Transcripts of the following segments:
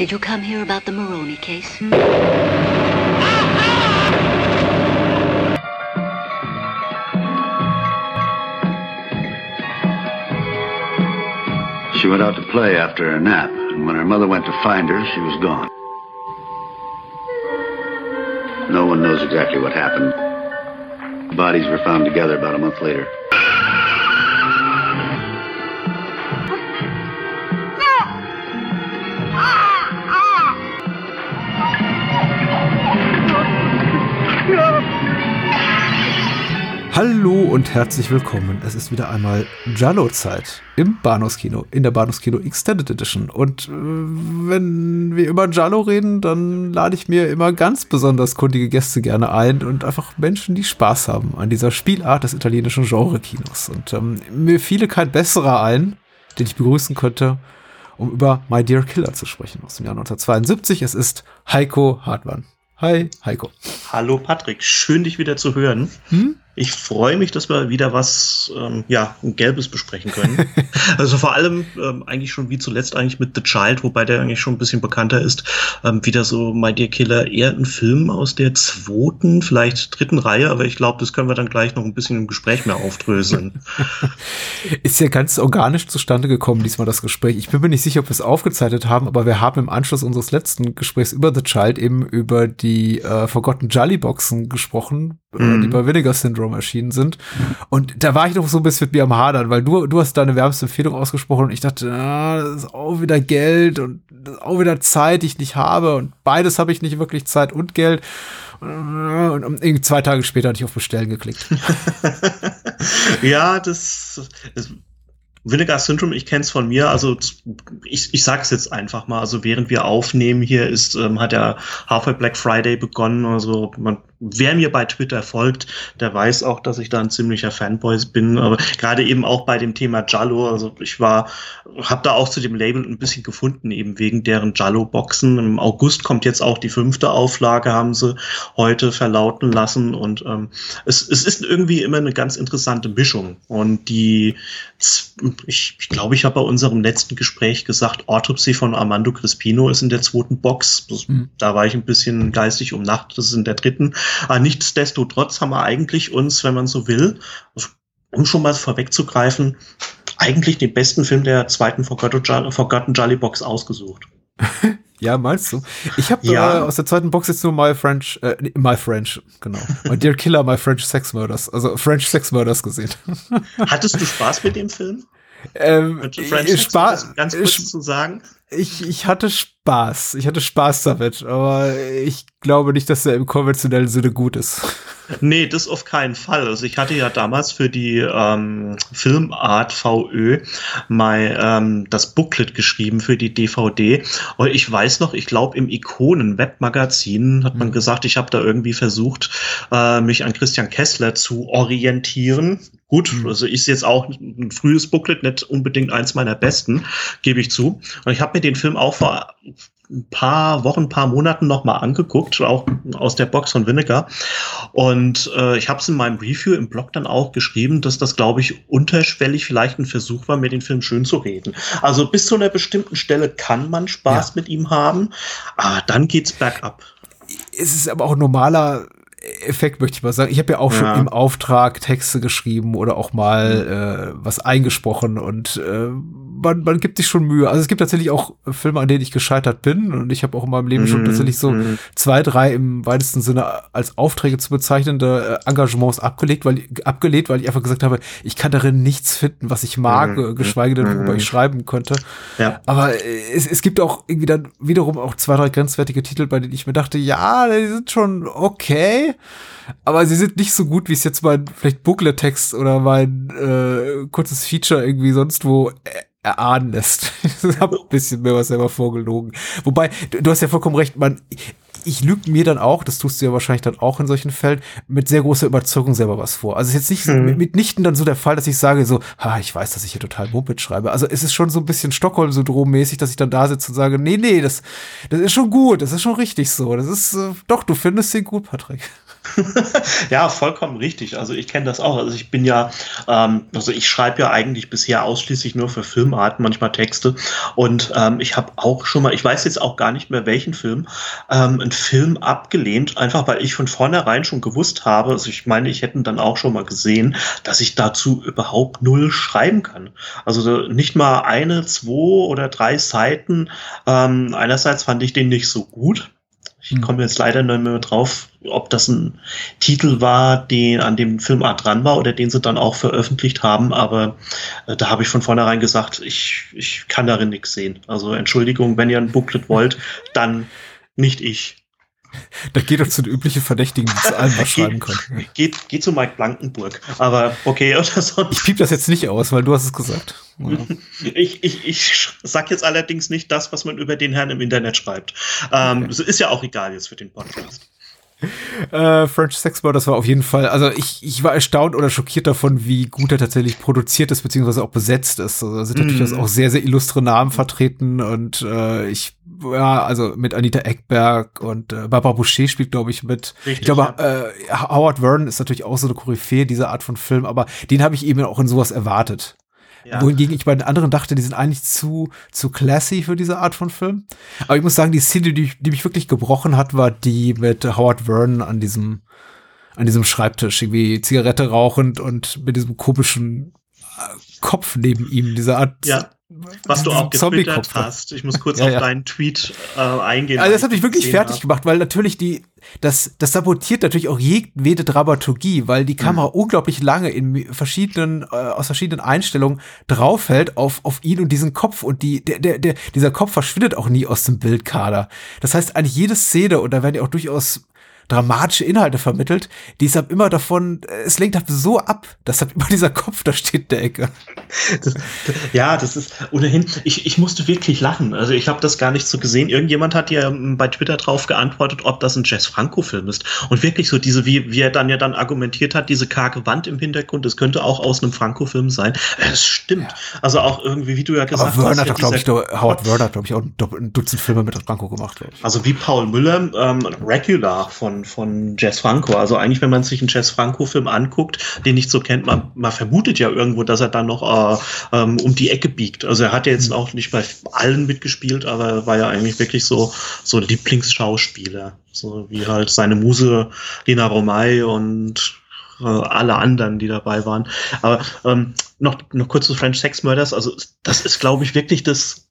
Did you come here about the Maroney case? She went out to play after her nap, and when her mother went to find her, she was gone. No one knows exactly what happened. Bodies were found together about a month later. Hallo und herzlich willkommen. Es ist wieder einmal Jallo-Zeit im Bahnhofskino, in der Bahnhofskino Extended Edition. Und äh, wenn wir über Jallo reden, dann lade ich mir immer ganz besonders kundige Gäste gerne ein und einfach Menschen, die Spaß haben an dieser Spielart des italienischen Genre-Kinos. Und ähm, mir fiele kein besserer ein, den ich begrüßen könnte, um über My Dear Killer zu sprechen aus dem Jahr 1972. Es ist Heiko Hartmann. Hi, Heiko. Hallo Patrick, schön dich wieder zu hören. Hm? Ich freue mich, dass wir wieder was ähm, ja, Gelbes besprechen können. also vor allem ähm, eigentlich schon wie zuletzt eigentlich mit The Child, wobei der eigentlich schon ein bisschen bekannter ist. Ähm, wieder so My Dear Killer, eher ein Film aus der zweiten, vielleicht dritten Reihe, aber ich glaube, das können wir dann gleich noch ein bisschen im Gespräch mehr aufdröseln. ist ja ganz organisch zustande gekommen, diesmal das Gespräch. Ich bin mir nicht sicher, ob wir es aufgezeichnet haben, aber wir haben im Anschluss unseres letzten Gesprächs über The Child eben über die äh, Forgotten Jolly Boxen gesprochen, mhm. die bei Vinegar Syndrome erschienen sind. Und da war ich noch so ein bisschen mit mir am Hadern, weil du, du hast deine wärmste Empfehlung ausgesprochen und ich dachte, ah, das ist auch wieder Geld und auch wieder Zeit, die ich nicht habe und beides habe ich nicht wirklich Zeit und Geld. Und irgendwie zwei Tage später hatte ich auf Bestellen geklickt. ja, das, das Vinegar Syndrome, ich kenne es von mir, also ich, ich sage es jetzt einfach mal, also während wir aufnehmen hier ist, ähm, hat der Halfway Black Friday begonnen, also man wer mir bei Twitter folgt, der weiß auch, dass ich da ein ziemlicher Fanboy bin. Aber gerade eben auch bei dem Thema Jallo, also ich war, habe da auch zu dem Label ein bisschen gefunden, eben wegen deren Jallo-Boxen. Im August kommt jetzt auch die fünfte Auflage, haben sie heute verlauten lassen. Und ähm, es, es ist irgendwie immer eine ganz interessante Mischung. Und die, ich, ich glaube, ich habe bei unserem letzten Gespräch gesagt, Autopsy von Armando Crispino ist in der zweiten Box. Das, mhm. Da war ich ein bisschen geistig um Nacht, das ist in der dritten. Aber nichtsdestotrotz haben wir eigentlich uns, wenn man so will, um schon mal vorwegzugreifen, eigentlich den besten Film der zweiten Forgotten Jolly Box ausgesucht. ja, meinst du? Ich habe ja. äh, aus der zweiten Box jetzt nur My French, äh, My French, genau. My Dear Killer, My French Sex Murders, also French Sex Murders gesehen. Hattest du Spaß mit dem Film? Ähm, Spaß, ganz kurz zu sagen. Ich, ich hatte Spaß. Ich hatte Spaß damit, aber ich glaube nicht, dass er im konventionellen Sinne gut ist. Nee, das auf keinen Fall. Also ich hatte ja damals für die ähm, Filmart VÖ mal ähm, das Booklet geschrieben für die DVD. Und ich weiß noch, ich glaube im Ikonen-Webmagazin hat man mhm. gesagt, ich habe da irgendwie versucht, äh, mich an Christian Kessler zu orientieren. Gut, mhm. also ist jetzt auch ein frühes Booklet, nicht unbedingt eins meiner besten, gebe ich zu. Und ich habe mir den Film auch vor ein paar Wochen, ein paar Monaten noch mal angeguckt, auch aus der Box von Vinegar. Und äh, ich habe es in meinem Review im Blog dann auch geschrieben, dass das, glaube ich, unterschwellig vielleicht ein Versuch war, mir den Film schön zu reden. Also bis zu einer bestimmten Stelle kann man Spaß ja. mit ihm haben, aber dann geht's bergab. Es ist aber auch normaler Effekt, möchte ich mal sagen. Ich habe ja auch ja. schon im Auftrag Texte geschrieben oder auch mal äh, was eingesprochen und äh, man, man gibt sich schon Mühe. Also es gibt tatsächlich auch Filme, an denen ich gescheitert bin und ich habe auch in meinem Leben mhm. schon tatsächlich so mhm. zwei, drei im weitesten Sinne als Aufträge zu bezeichnende äh, Engagements abgelegt, weil abgelehnt, weil ich einfach gesagt habe, ich kann darin nichts finden, was ich mag, mhm. geschweige denn, worüber ich mhm. schreiben könnte. Ja. Aber äh, es, es gibt auch irgendwie dann wiederum auch zwei, drei grenzwertige Titel, bei denen ich mir dachte, ja, die sind schon okay aber sie sind nicht so gut, wie es jetzt mein vielleicht Booklet-Text oder mein äh, kurzes Feature irgendwie sonst wo äh, erahnen lässt. ich habe ein bisschen mehr was selber vorgelogen. Wobei, du, du hast ja vollkommen recht, man, ich lüge mir dann auch, das tust du ja wahrscheinlich dann auch in solchen Fällen, mit sehr großer Überzeugung selber was vor. Also es ist jetzt nicht mhm. mitnichten dann so der Fall, dass ich sage so, ha, ich weiß, dass ich hier total Muppet schreibe. Also es ist schon so ein bisschen Stockholm-Syndrom-mäßig, dass ich dann da sitze und sage, nee, nee, das, das ist schon gut, das ist schon richtig so. Das ist, äh, doch, du findest den gut, Patrick. ja, vollkommen richtig. Also ich kenne das auch. Also ich bin ja, ähm, also ich schreibe ja eigentlich bisher ausschließlich nur für Filmarten, manchmal Texte. Und ähm, ich habe auch schon mal, ich weiß jetzt auch gar nicht mehr welchen Film, ähm, einen Film abgelehnt, einfach weil ich von vornherein schon gewusst habe, also ich meine, ich hätte dann auch schon mal gesehen, dass ich dazu überhaupt null schreiben kann. Also nicht mal eine, zwei oder drei Seiten. Ähm, einerseits fand ich den nicht so gut ich hm. komme jetzt leider nicht mehr drauf, ob das ein Titel war, den an dem Filmart dran war oder den sie dann auch veröffentlicht haben, aber äh, da habe ich von vornherein gesagt, ich, ich kann darin nichts sehen. Also Entschuldigung, wenn ihr ein Booklet wollt, dann nicht ich. Da geht doch zu den üblichen Verdächtigen, die zu allem was schreiben können. Geht, geht zu Mike Blankenburg. Aber okay, oder sonst. Ich piep das jetzt nicht aus, weil du hast es gesagt. Ja. ich, ich, ich sag jetzt allerdings nicht das, was man über den Herrn im Internet schreibt. Ähm, okay. ist ja auch egal jetzt für den Podcast. Äh, French Sexball, das war auf jeden Fall, also ich, ich war erstaunt oder schockiert davon, wie gut er tatsächlich produziert ist, beziehungsweise auch besetzt ist. Also da sind mm. natürlich auch sehr, sehr illustre Namen vertreten und äh, ich, ja, also mit Anita Eckberg und äh, Barbara Boucher spielt, glaube ich, mit. Richtig, ich glaube, ja. äh, Howard Vernon ist natürlich auch so eine Koryphäe dieser Art von Film, aber den habe ich eben auch in sowas erwartet. Ja. Wohingegen ich bei den anderen dachte, die sind eigentlich zu, zu classy für diese Art von Film. Aber ich muss sagen, die Szene, die, die mich wirklich gebrochen hat, war die mit Howard Vernon an diesem, an diesem Schreibtisch, irgendwie Zigarette rauchend und mit diesem komischen äh, Kopf neben ihm, dieser Art ja. Was du auch getwittert hast. Ich muss kurz ja, auf ja. deinen Tweet äh, eingehen. Also das hat mich wirklich fertig hab. gemacht, weil natürlich die, das, das sabotiert natürlich auch jede Dramaturgie, weil die Kamera mhm. unglaublich lange in verschiedenen, äh, aus verschiedenen Einstellungen draufhält auf, auf ihn und diesen Kopf und die, der, der, der, dieser Kopf verschwindet auch nie aus dem Bildkader. Das heißt, eigentlich jede Szene, und da werden ja auch durchaus dramatische Inhalte vermittelt, die ist halt immer davon, es lenkt halt so ab, dass halt immer dieser Kopf da steht in der Ecke. Das, ja, das ist ohnehin, ich, ich musste wirklich lachen. Also ich habe das gar nicht so gesehen. Irgendjemand hat ja bei Twitter drauf geantwortet, ob das ein Jess Franco-Film ist. Und wirklich so diese, wie, wie er dann ja dann argumentiert hat, diese karge Wand im Hintergrund, das könnte auch aus einem Franco-Film sein. Es stimmt. Also auch irgendwie, wie du ja gesagt Aber Werner hast. Hat, glaube ich, Howard Werner hat, glaube ich, auch ein Dutzend Filme mit Franco gemacht. Also wie Paul Müller, ähm, Regular von von, Jess Franco. Also eigentlich, wenn man sich einen Jess Franco-Film anguckt, den nicht so kennt, man, man vermutet ja irgendwo, dass er dann noch äh, ähm, um die Ecke biegt. Also er hat ja jetzt mhm. auch nicht bei allen mitgespielt, aber er war ja eigentlich wirklich so, so Lieblingsschauspieler. So wie halt seine Muse Lina Romay und äh, alle anderen, die dabei waren. Aber ähm, noch, noch kurz zu French Sex Murders. Also das ist, glaube ich, wirklich das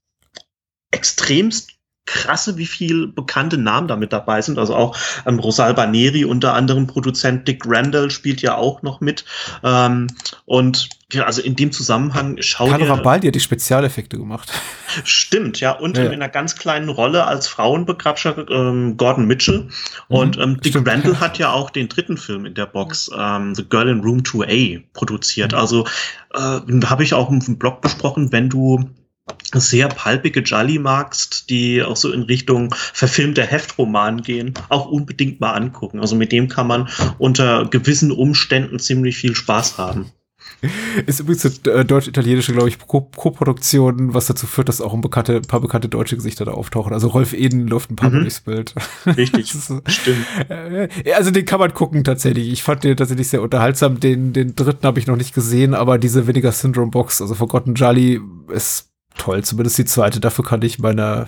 extremst krasse, wie viel bekannte Namen damit dabei sind. Also auch ähm, Rosalba Neri, unter anderem Produzent Dick Randall spielt ja auch noch mit. Ähm, und ja, also in dem Zusammenhang schaut Carlo Rabaldi hat die Spezialeffekte gemacht. Stimmt, ja. Und ja. in einer ganz kleinen Rolle als Frauenbegrabscher ähm, Gordon Mitchell. Mhm, und ähm, Dick stimmt. Randall hat ja auch den dritten Film in der Box, ähm, The Girl in Room 2A, produziert. Mhm. Also äh, habe ich auch im Blog besprochen, wenn du sehr palpige Jolly magst, die auch so in Richtung verfilmter Heftroman gehen, auch unbedingt mal angucken. Also mit dem kann man unter gewissen Umständen ziemlich viel Spaß haben. Ist übrigens eine äh, deutsch-italienische, glaube ich, Co-Produktion, was dazu führt, dass auch ein, bekannte, ein, paar bekannte deutsche Gesichter da auftauchen. Also Rolf Eden läuft ein paar mhm. Mal durchs Bild. Richtig, so, stimmt. Äh, also den kann man gucken tatsächlich. Ich fand den tatsächlich sehr unterhaltsam. Den, den dritten habe ich noch nicht gesehen, aber diese Vinegar Syndrome Box, also Forgotten Jolly, ist toll. Zumindest die zweite. Dafür kann ich meine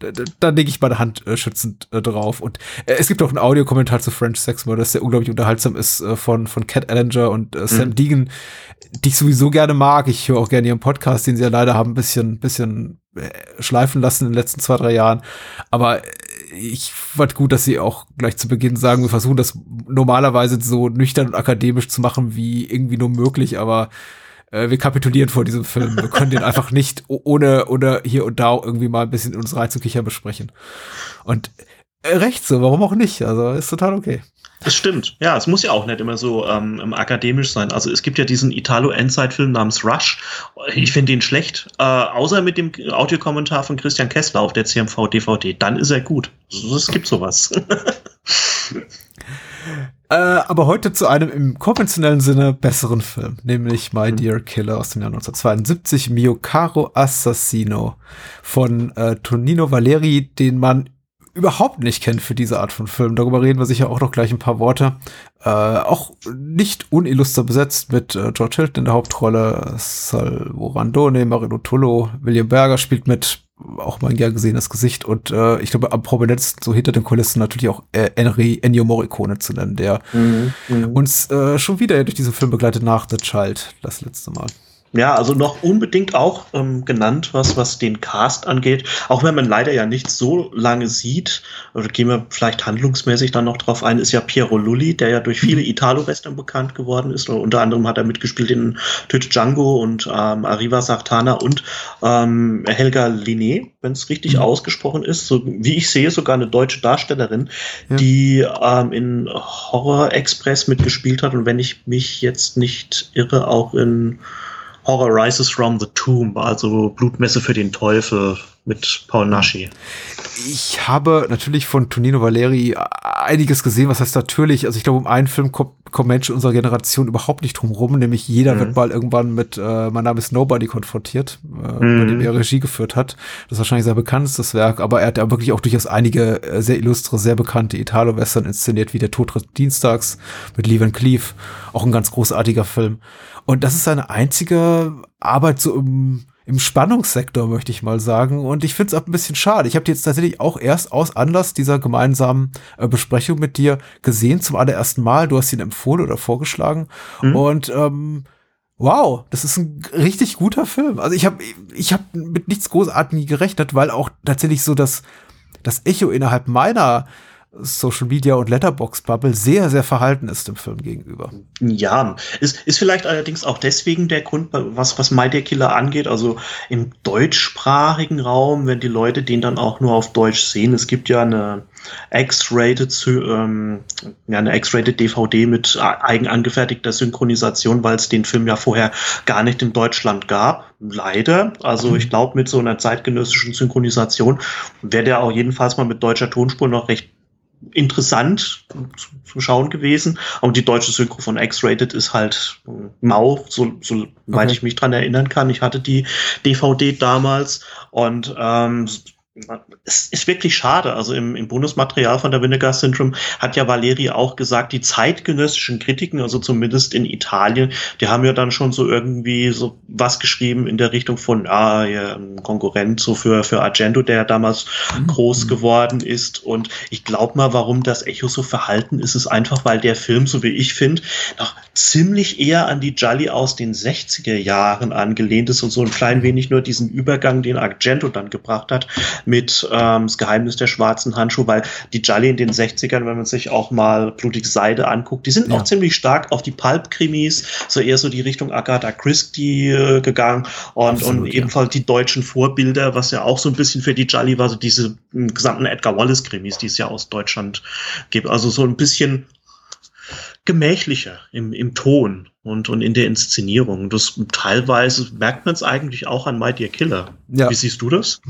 da, da lege ich meine Hand äh, schützend äh, drauf. Und äh, es gibt auch einen Audiokommentar zu French Sex Murder, der unglaublich unterhaltsam ist äh, von, von Cat Ellinger und äh, Sam mhm. Deegan, die ich sowieso gerne mag. Ich höre auch gerne ihren Podcast, den sie ja leider haben ein bisschen, bisschen äh, schleifen lassen in den letzten zwei, drei Jahren. Aber ich fand gut, dass sie auch gleich zu Beginn sagen, wir versuchen das normalerweise so nüchtern und akademisch zu machen, wie irgendwie nur möglich, aber äh, wir kapitulieren vor diesem Film. Wir können den einfach nicht ohne oder hier und da irgendwie mal ein bisschen uns reinzukichern besprechen. Und äh, recht so, warum auch nicht? Also ist total okay. Das stimmt. Ja, es muss ja auch nicht immer so ähm, akademisch sein. Also es gibt ja diesen Italo-Endzeit-Film namens Rush. Ich finde ihn schlecht, äh, außer mit dem Audiokommentar von Christian Kessler auf der CMV-DVD. Dann ist er gut. Es gibt sowas. Äh, aber heute zu einem im konventionellen Sinne besseren Film, nämlich My mhm. Dear Killer aus dem Jahr 1972, Mio Caro Assassino von äh, Tonino Valeri, den man überhaupt nicht kenne für diese Art von Film. Darüber reden wir sicher auch noch gleich ein paar Worte. Äh, auch nicht unilluster besetzt mit äh, George Hilton in der Hauptrolle, Salvo Randone, Marino Tullo, William Berger spielt mit, auch mal ein gern gesehenes Gesicht und äh, ich glaube am prominentesten so hinter den Kulissen natürlich auch äh, Henry Ennio Morricone zu nennen, der mhm, mhm. uns äh, schon wieder durch diesen Film begleitet nach The Child das letzte Mal. Ja, also noch unbedingt auch ähm, genannt, was, was den Cast angeht. Auch wenn man leider ja nicht so lange sieht, oder gehen wir vielleicht handlungsmäßig dann noch drauf ein, ist ja Piero Lulli, der ja durch viele mhm. Italo-Western bekannt geworden ist. Und unter anderem hat er mitgespielt in Töte Django und ähm, Arriva Sartana und ähm, Helga Linné, wenn es richtig mhm. ausgesprochen ist. So wie ich sehe, sogar eine deutsche Darstellerin, ja. die ähm, in Horror Express mitgespielt hat. Und wenn ich mich jetzt nicht irre, auch in Horror Rises from the Tomb, also Blutmesse für den Teufel mit Paul Naschi. Ich habe natürlich von Tonino Valeri einiges gesehen, was heißt natürlich, also ich glaube, um einen Film kommt, kommt Menschen unserer Generation überhaupt nicht drum rum, nämlich jeder mhm. wird mal irgendwann mit äh, Mein Name ist Nobody konfrontiert, äh, mhm. bei dem er Regie geführt hat. Das ist wahrscheinlich sein bekanntestes Werk, aber er hat ja wirklich auch durchaus einige äh, sehr illustre, sehr bekannte Italo-Western inszeniert, wie Der Tod Dienstags mit Lee Van Cleef, auch ein ganz großartiger Film. Und das ist seine einzige Arbeit so im, im Spannungssektor, möchte ich mal sagen. Und ich finde es auch ein bisschen schade. Ich habe die jetzt tatsächlich auch erst aus Anlass dieser gemeinsamen äh, Besprechung mit dir gesehen, zum allerersten Mal. Du hast ihn empfohlen oder vorgeschlagen. Mhm. Und ähm, wow, das ist ein richtig guter Film. Also ich habe ich hab mit nichts Großartigem gerechnet, weil auch tatsächlich so das, das Echo innerhalb meiner Social Media und Letterbox Bubble sehr, sehr verhalten ist dem Film gegenüber. Ja, ist, ist vielleicht allerdings auch deswegen der Grund, was, was My Dear Killer angeht. Also im deutschsprachigen Raum, wenn die Leute den dann auch nur auf Deutsch sehen. Es gibt ja eine X-rated, ähm, ja, eine X-rated DVD mit eigen angefertigter Synchronisation, weil es den Film ja vorher gar nicht in Deutschland gab. Leider. Also mhm. ich glaube, mit so einer zeitgenössischen Synchronisation wäre der auch jedenfalls mal mit deutscher Tonspur noch recht interessant zu, zu, schauen gewesen. Aber die deutsche Synchro von X-Rated ist halt mau, so, so okay. ich mich dran erinnern kann. Ich hatte die DVD damals und ähm, es ist wirklich schade. Also im, im Bonusmaterial von der Vinegar Syndrome hat ja Valeri auch gesagt, die zeitgenössischen Kritiken, also zumindest in Italien, die haben ja dann schon so irgendwie so was geschrieben in der Richtung von, ah, ja, Konkurrent so für, für Argento, der damals mhm. groß geworden ist. Und ich glaube mal, warum das Echo so verhalten ist, ist einfach, weil der Film, so wie ich finde, noch ziemlich eher an die Jolly aus den 60er Jahren angelehnt ist und so ein klein wenig nur diesen Übergang, den Argento dann gebracht hat, mit ähm, Das Geheimnis der schwarzen Handschuhe, weil die Jolly in den 60ern, wenn man sich auch mal Blutige Seide anguckt, die sind ja. auch ziemlich stark auf die Pulp-Krimis, so eher so die Richtung Agatha Christie äh, gegangen und, Absolut, und ebenfalls die deutschen Vorbilder, was ja auch so ein bisschen für die Jolly war, so diese gesamten Edgar Wallace-Krimis, die es ja aus Deutschland gibt. Also so ein bisschen gemächlicher im, im Ton und, und in der Inszenierung. Das teilweise merkt man es eigentlich auch an Dear Killer. Ja. Wie siehst du das?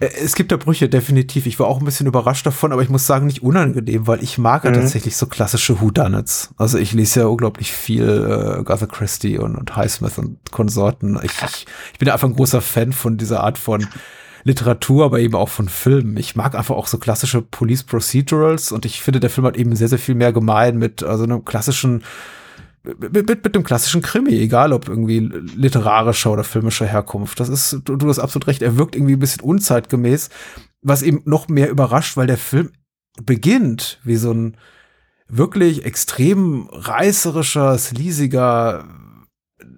Es gibt da Brüche, definitiv. Ich war auch ein bisschen überrascht davon, aber ich muss sagen, nicht unangenehm, weil ich mag ja mhm. tatsächlich so klassische Whodunits. Also ich lese ja unglaublich viel äh, Agatha Christie und, und Highsmith und Konsorten. Ich, ich, ich bin einfach ein großer Fan von dieser Art von Literatur, aber eben auch von Filmen. Ich mag einfach auch so klassische Police Procedurals und ich finde, der Film hat eben sehr, sehr viel mehr gemein mit also einem klassischen mit, mit, mit dem klassischen Krimi, egal ob irgendwie literarischer oder filmischer Herkunft. Das ist, du, du hast absolut recht, er wirkt irgendwie ein bisschen unzeitgemäß, was eben noch mehr überrascht, weil der Film beginnt wie so ein wirklich extrem reißerischer, sleasiger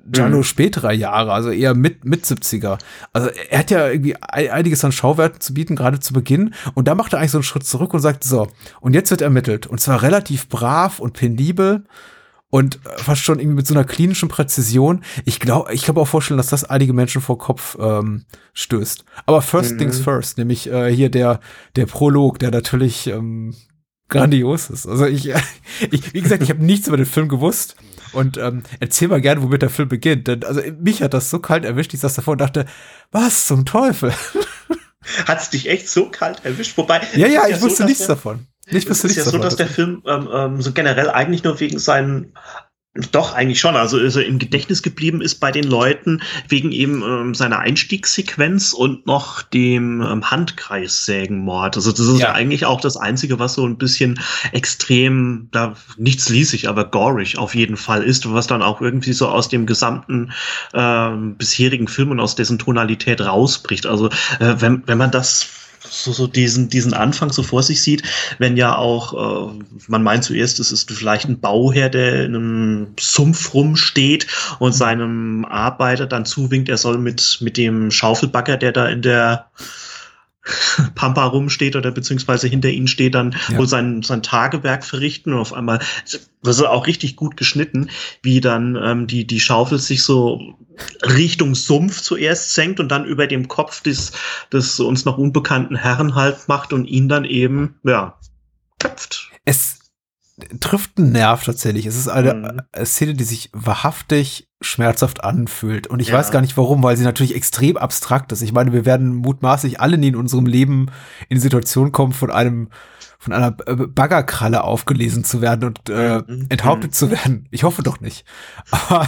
Giallo mhm. späterer Jahre, also eher mit, mit 70er. Also er hat ja irgendwie einiges an Schauwerten zu bieten, gerade zu Beginn. Und da macht er eigentlich so einen Schritt zurück und sagt, so, und jetzt wird ermittelt. Und zwar relativ brav und penibel und fast schon irgendwie mit so einer klinischen Präzision. Ich glaube, ich kann mir auch vorstellen, dass das einige Menschen vor Kopf ähm, stößt. Aber first mhm. things first, nämlich äh, hier der, der Prolog, der natürlich ähm, grandios ist. Also ich, ich wie gesagt, ich habe nichts über den Film gewusst. Und ähm, erzähl mal gerne, womit der Film beginnt. Denn also mich hat das so kalt erwischt, ich saß davor und dachte, was zum Teufel? Hat es dich echt so kalt erwischt? Wobei. Ja, ja, ich wusste so, nichts der, davon. Nicht wusste nichts davon. Es ist ja so, dass der Film ähm, ähm, so generell eigentlich nur wegen seinen Doch, eigentlich schon. Also ist er im Gedächtnis geblieben ist bei den Leuten wegen eben ähm, seiner Einstiegssequenz und noch dem ähm, Handkreissägenmord. Also das ist ja. ja. eigentlich auch das Einzige, was so ein bisschen extrem, da nichts ließig, aber gorig auf jeden Fall ist, was dann auch irgendwie so aus dem gesamten ähm, bisherigen Film und aus dessen Tonalität rausbricht. Also äh, wenn, wenn man das so, so diesen, diesen Anfang so vor sich sieht, wenn ja auch, äh, man meint zuerst, es ist vielleicht ein Bauherr, der in einem Sumpf rumsteht und seinem Arbeiter dann zuwinkt, er soll mit, mit dem Schaufelbagger, der da in der Pampa rumsteht oder beziehungsweise hinter ihnen steht, dann ja. wohl sein, sein Tagewerk verrichten und auf einmal, das ist auch richtig gut geschnitten, wie dann ähm, die, die Schaufel sich so Richtung Sumpf zuerst senkt und dann über dem Kopf des, des uns noch unbekannten Herren halt macht und ihn dann eben, ja, köpft. Es trifft einen Nerv tatsächlich. Es ist eine mhm. Szene, die sich wahrhaftig schmerzhaft anfühlt. Und ich ja. weiß gar nicht warum, weil sie natürlich extrem abstrakt ist. Ich meine, wir werden mutmaßlich alle nie in unserem Leben in die Situation kommen, von einem von einer Baggerkralle aufgelesen zu werden und äh, mhm. enthauptet mhm. zu werden. Ich hoffe doch nicht. Aber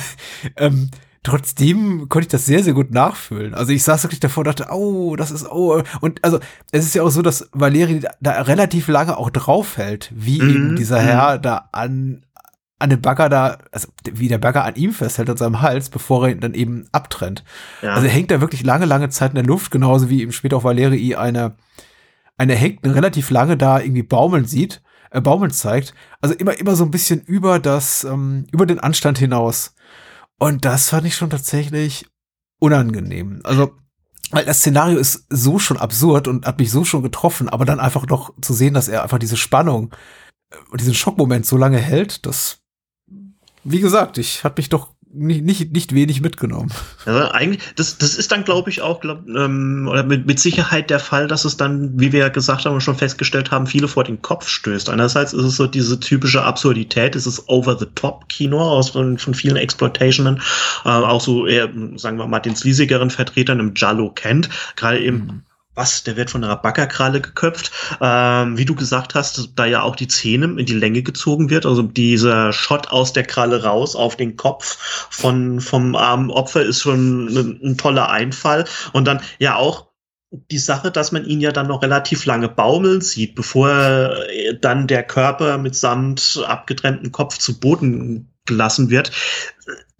ähm, trotzdem konnte ich das sehr, sehr gut nachfühlen. Also ich saß wirklich davor und dachte, oh, das ist, oh. Und also es ist ja auch so, dass Valeri da relativ lange auch draufhält, wie mhm. eben dieser Herr da an, an den Bagger da, also wie der Bagger an ihm festhält, an seinem Hals, bevor er ihn dann eben abtrennt. Ja. Also er hängt da wirklich lange, lange Zeit in der Luft, genauso wie ihm später auch Valerii eine, eine hängt relativ lange da irgendwie baumeln sieht, äh, baumeln zeigt. Also immer, immer so ein bisschen über das, ähm, über den Anstand hinaus. Und das fand ich schon tatsächlich unangenehm. Also, weil das Szenario ist so schon absurd und hat mich so schon getroffen, aber dann einfach noch zu sehen, dass er einfach diese Spannung und diesen Schockmoment so lange hält, das, wie gesagt, ich hat mich doch nicht, nicht, nicht wenig mitgenommen. Ja, eigentlich, das, das ist dann, glaube ich, auch glaub, ähm, oder mit, mit Sicherheit der Fall, dass es dann, wie wir ja gesagt haben und schon festgestellt haben, viele vor den Kopf stößt. Einerseits ist es so diese typische Absurdität, es ist Over-the-Top-Kino aus von, von vielen Exploitationen, äh, auch so eher, sagen wir mal, den sleasigeren Vertretern im Jallo kennt, gerade eben mhm was, der wird von einer Backerkralle geköpft. Ähm, wie du gesagt hast, da ja auch die Zähne in die Länge gezogen wird, also dieser Shot aus der Kralle raus auf den Kopf von, vom armen Opfer ist schon ein, ein toller Einfall. Und dann ja auch die Sache, dass man ihn ja dann noch relativ lange baumeln sieht, bevor dann der Körper mitsamt abgetrennten Kopf zu Boden gelassen wird.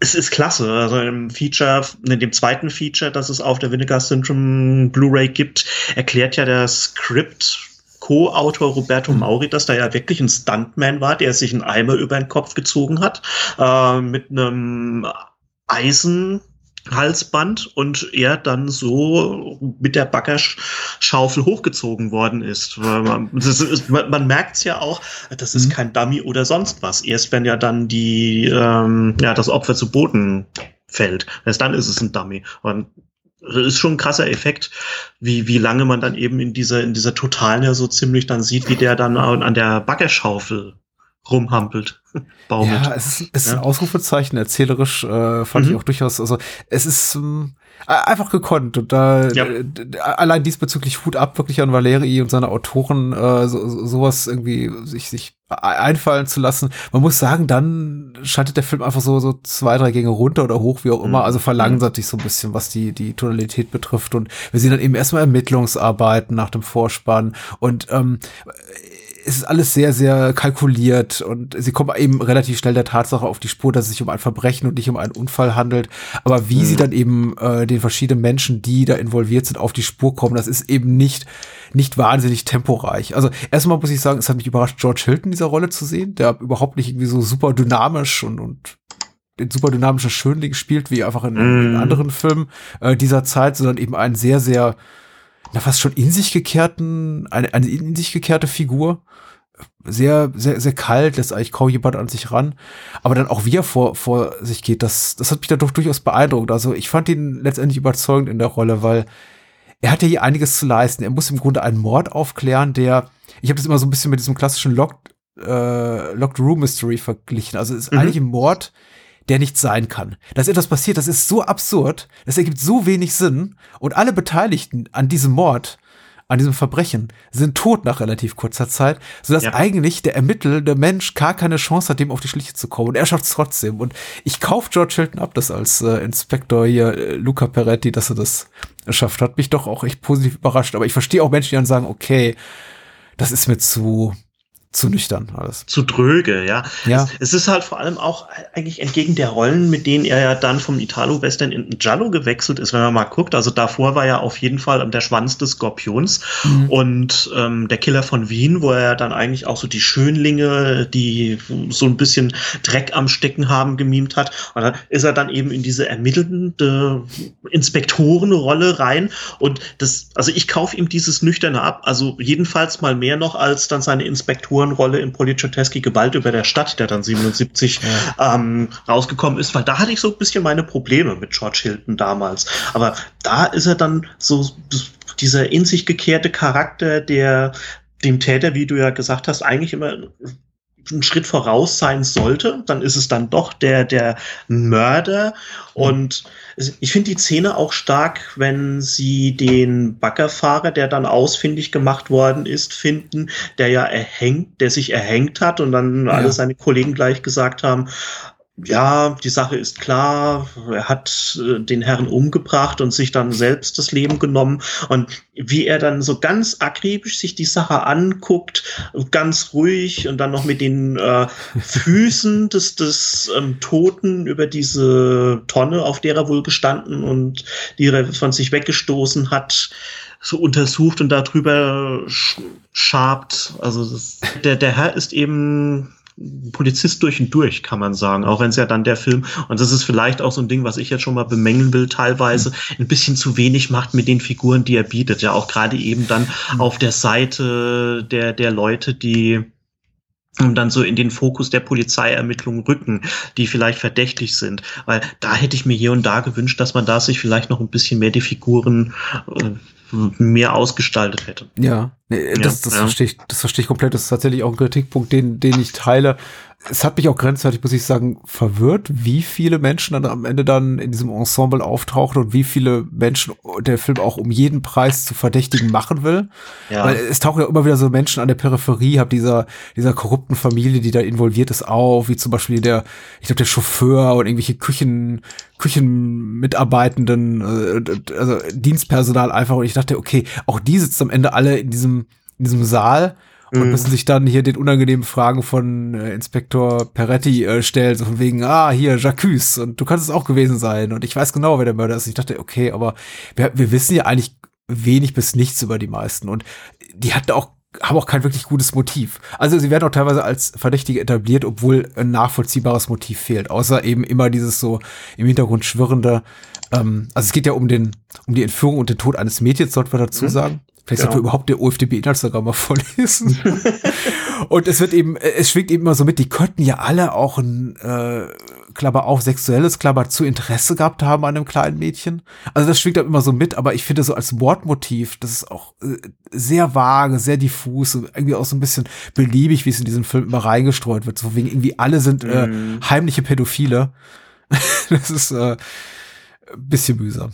Es ist klasse. Also im Feature, in dem zweiten Feature, das es auf der Vinegar Syndrome Blu-ray gibt, erklärt ja der Skript Co-Autor Roberto mhm. Mauri, dass da ja wirklich ein Stuntman war, der sich einen Eimer über den Kopf gezogen hat, äh, mit einem Eisen Halsband und er dann so mit der Baggerschaufel hochgezogen worden ist. Man, ist, man, man merkt es ja auch, das ist mhm. kein Dummy oder sonst was. Erst wenn ja dann die, ähm, ja, das Opfer zu Boden fällt, erst dann ist es ein Dummy. Und das ist schon ein krasser Effekt, wie, wie lange man dann eben in dieser, in dieser Totalen ja so ziemlich dann sieht, wie der dann an der Baggerschaufel rumhampelt. Baumelt. Ja, es ist, es ist ja. ein Ausrufezeichen, erzählerisch äh, fand mhm. ich auch durchaus, also es ist ähm, einfach gekonnt und da ja. allein diesbezüglich Hut ab wirklich an Valeri und seine Autoren äh, so, sowas irgendwie sich sich einfallen zu lassen. Man muss sagen, dann schaltet der Film einfach so so zwei drei Gänge runter oder hoch wie auch immer, mhm. also verlangsamt sich so ein bisschen, was die die Tonalität betrifft und wir sehen dann eben erstmal Ermittlungsarbeiten nach dem Vorspann und ähm, es ist alles sehr, sehr kalkuliert und sie kommen eben relativ schnell der Tatsache auf die Spur, dass es sich um ein Verbrechen und nicht um einen Unfall handelt. Aber wie mhm. sie dann eben äh, den verschiedenen Menschen, die da involviert sind, auf die Spur kommen, das ist eben nicht, nicht wahnsinnig temporeich. Also erstmal muss ich sagen, es hat mich überrascht, George Hilton in dieser Rolle zu sehen, der überhaupt nicht irgendwie so super dynamisch und, und den super dynamischen Schönling spielt, wie einfach in, mm. in mhm. anderen Filmen äh, dieser Zeit, sondern eben einen sehr, sehr, na fast schon in sich gekehrten, eine, eine in sich gekehrte Figur sehr, sehr, sehr kalt, lässt eigentlich kaum jemand an sich ran. Aber dann auch wie er vor, vor sich geht, das, das hat mich dann doch durchaus beeindruckt. Also ich fand ihn letztendlich überzeugend in der Rolle, weil er hat ja hier einiges zu leisten. Er muss im Grunde einen Mord aufklären, der, ich habe das immer so ein bisschen mit diesem klassischen Locked, äh, Locked Room Mystery verglichen. Also es ist mhm. eigentlich ein Mord, der nicht sein kann. Dass etwas passiert, das ist so absurd, das ergibt so wenig Sinn und alle Beteiligten an diesem Mord an diesem Verbrechen sind tot nach relativ kurzer Zeit, sodass ja. eigentlich der ermittelnde Mensch gar keine Chance hat, dem auf die Schliche zu kommen. Und er schafft es trotzdem. Und ich kaufe George Hilton ab, das als äh, Inspektor hier, äh, Luca Peretti, dass er das schafft. Hat mich doch auch echt positiv überrascht. Aber ich verstehe auch Menschen, die dann sagen, okay, das ist mir zu, zu nüchtern alles. Zu dröge, ja. ja. Es, es, ist halt vor allem auch eigentlich entgegen der Rollen, mit denen er ja dann vom Italo-Western in Giallo gewechselt ist, wenn man mal guckt. Also davor war er auf jeden Fall der Schwanz des Skorpions mhm. und ähm, der Killer von Wien, wo er dann eigentlich auch so die Schönlinge, die so ein bisschen Dreck am Stecken haben, gemimt hat. Und dann ist er dann eben in diese ermittelnde Inspektorenrolle rein. Und das, also ich kaufe ihm dieses Nüchterne ab. Also jedenfalls mal mehr noch als dann seine Inspektoren Figurenrolle in Policeteski Gewalt über der Stadt, der dann 77 ja. ähm, rausgekommen ist, weil da hatte ich so ein bisschen meine Probleme mit George Hilton damals. Aber da ist er dann so dieser in sich gekehrte Charakter, der dem Täter, wie du ja gesagt hast, eigentlich immer einen Schritt voraus sein sollte, dann ist es dann doch der, der Mörder. Und ich finde die Szene auch stark, wenn sie den Baggerfahrer, der dann ausfindig gemacht worden ist, finden, der ja erhängt, der sich erhängt hat und dann ja. alle seine Kollegen gleich gesagt haben, ja, die Sache ist klar, er hat äh, den Herrn umgebracht und sich dann selbst das Leben genommen. Und wie er dann so ganz akribisch sich die Sache anguckt, ganz ruhig und dann noch mit den äh, Füßen des, des ähm, Toten über diese Tonne, auf der er wohl gestanden und die er von sich weggestoßen hat, so untersucht und darüber schabt. Also das, der, der Herr ist eben Polizist durch und durch, kann man sagen. Auch wenn es ja dann der Film, und das ist vielleicht auch so ein Ding, was ich jetzt schon mal bemängeln will, teilweise ein bisschen zu wenig macht mit den Figuren, die er bietet. Ja, auch gerade eben dann auf der Seite der, der Leute, die dann so in den Fokus der Polizeiermittlungen rücken, die vielleicht verdächtig sind. Weil da hätte ich mir hier und da gewünscht, dass man da sich vielleicht noch ein bisschen mehr die Figuren äh, mehr ausgestaltet hätte. Ja, nee, das, das, ja. Verstehe ich, das verstehe ich komplett. Das ist tatsächlich auch ein Kritikpunkt, den, den ich teile es hat mich auch grenzwertig, muss ich sagen, verwirrt, wie viele Menschen dann am Ende dann in diesem Ensemble auftauchen und wie viele Menschen der Film auch um jeden Preis zu Verdächtigen machen will. Ja. Weil es tauchen ja immer wieder so Menschen an der Peripherie, hab dieser, dieser korrupten Familie, die da involviert ist, auf, wie zum Beispiel der, ich glaube, der Chauffeur und irgendwelche Küchen, Küchenmitarbeitenden, äh, also Dienstpersonal einfach. Und ich dachte, okay, auch die sitzen am Ende alle in diesem, in diesem Saal und mhm. müssen sich dann hier den unangenehmen Fragen von äh, Inspektor Peretti äh, stellen, so von wegen, ah, hier, Jacques, und du kannst es auch gewesen sein. Und ich weiß genau, wer der Mörder ist. Ich dachte, okay, aber wir, wir wissen ja eigentlich wenig bis nichts über die meisten. Und die hatten auch haben auch kein wirklich gutes Motiv. Also sie werden auch teilweise als Verdächtige etabliert, obwohl ein nachvollziehbares Motiv fehlt. Außer eben immer dieses so im Hintergrund schwirrende. Ähm, also es geht ja um den um die Entführung und den Tod eines Mädchens, sollten wir dazu mhm. Vielleicht genau. sollte überhaupt der OFDB-Inhaltsangabe mal vorlesen. und es wird eben, es schwingt eben immer so mit, die könnten ja alle auch ein äh, Klammer auf, sexuelles Klammer zu Interesse gehabt haben an einem kleinen Mädchen. Also das schwingt dann immer so mit, aber ich finde so als Wortmotiv, das ist auch äh, sehr vage, sehr diffus und irgendwie auch so ein bisschen beliebig, wie es in diesem Film immer reingestreut wird. So wegen irgendwie alle sind äh, mm. heimliche Pädophile. das ist äh, bisschen mühsam.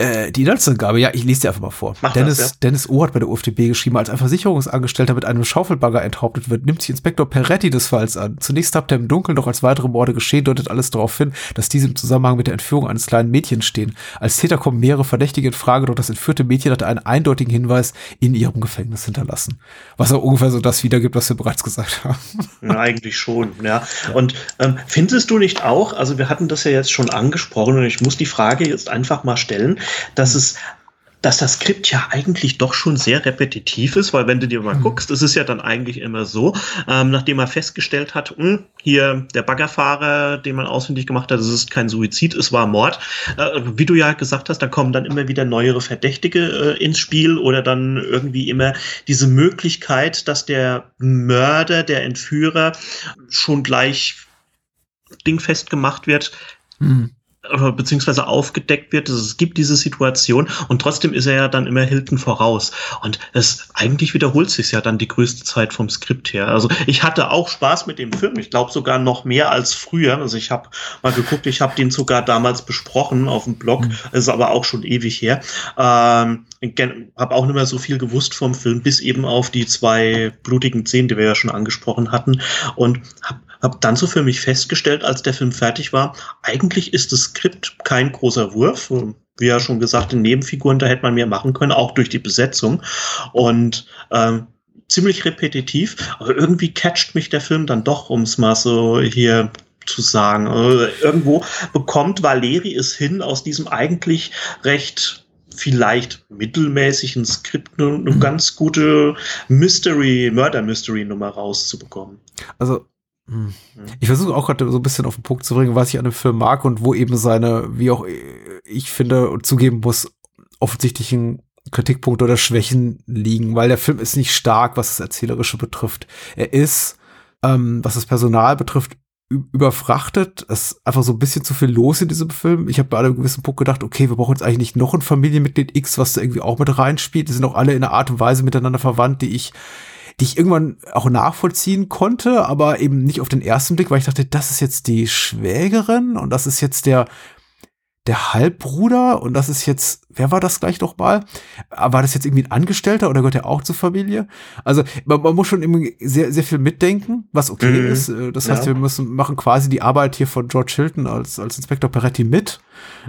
Äh, die Inhaltsangabe, ja, ich lese dir einfach mal vor. Mach Dennis, das, ja. Dennis O. hat bei der UFDB geschrieben, als ein Versicherungsangestellter mit einem Schaufelbagger enthauptet wird, nimmt sich Inspektor Peretti des Falls an. Zunächst tappt er im Dunkeln, doch als weitere Morde geschehen, deutet alles darauf hin, dass diese im Zusammenhang mit der Entführung eines kleinen Mädchens stehen. Als Täter kommen mehrere Verdächtige in Frage, doch das entführte Mädchen hat einen eindeutigen Hinweis in ihrem Gefängnis hinterlassen. Was auch ungefähr so das wiedergibt, was wir bereits gesagt haben. Ja, eigentlich schon, ja. Und ähm, findest du nicht auch, also wir hatten das ja jetzt schon angesprochen und ich muss die Frage jetzt einfach mal stellen, dass es dass das Skript ja eigentlich doch schon sehr repetitiv ist, weil wenn du dir mal mhm. guckst, ist es ja dann eigentlich immer so, ähm, nachdem er festgestellt hat, mh, hm, hier der Baggerfahrer, den man ausfindig gemacht hat, es ist kein Suizid, es war Mord. Äh, wie du ja gesagt hast, da kommen dann immer wieder neuere Verdächtige äh, ins Spiel oder dann irgendwie immer diese Möglichkeit, dass der Mörder, der Entführer schon gleich dingfest gemacht wird. Mhm beziehungsweise aufgedeckt wird, dass es gibt diese Situation und trotzdem ist er ja dann immer Hilton voraus. Und es eigentlich wiederholt sich ja dann die größte Zeit vom Skript her. Also ich hatte auch Spaß mit dem Film. Ich glaube sogar noch mehr als früher. Also ich habe mal geguckt, ich habe den sogar damals besprochen auf dem Blog, mhm. ist aber auch schon ewig her. Ähm, habe auch nicht mehr so viel gewusst vom Film, bis eben auf die zwei blutigen Szenen, die wir ja schon angesprochen hatten. Und habe hab dann so für mich festgestellt, als der Film fertig war, eigentlich ist das Skript kein großer Wurf. Wie ja schon gesagt, in Nebenfiguren, da hätte man mehr machen können, auch durch die Besetzung. Und ähm, ziemlich repetitiv, aber irgendwie catcht mich der Film dann doch, um es mal so hier zu sagen. Also irgendwo bekommt Valeri es hin, aus diesem eigentlich recht vielleicht mittelmäßigen Skript eine, eine mhm. ganz gute Mystery, Murder-Mystery-Nummer rauszubekommen. Also. Ich versuche auch gerade so ein bisschen auf den Punkt zu bringen, was ich an dem Film mag und wo eben seine, wie auch ich finde zugeben muss, offensichtlichen Kritikpunkte oder Schwächen liegen, weil der Film ist nicht stark, was das Erzählerische betrifft. Er ist, ähm, was das Personal betrifft, überfrachtet. Es ist einfach so ein bisschen zu viel los in diesem Film. Ich habe bei einem gewissen Punkt gedacht, okay, wir brauchen jetzt eigentlich nicht noch ein Familienmitglied X, was da irgendwie auch mit reinspielt. Die sind auch alle in einer Art und Weise miteinander verwandt, die ich die ich irgendwann auch nachvollziehen konnte, aber eben nicht auf den ersten Blick, weil ich dachte, das ist jetzt die Schwägerin und das ist jetzt der der Halbbruder und das ist jetzt, wer war das gleich noch mal? War das jetzt irgendwie ein Angestellter oder gehört er auch zur Familie? Also man, man muss schon irgendwie sehr, sehr viel mitdenken, was okay mhm. ist. Äh, das heißt, ja. wir müssen machen quasi die Arbeit hier von George Hilton als, als Inspektor Peretti mit.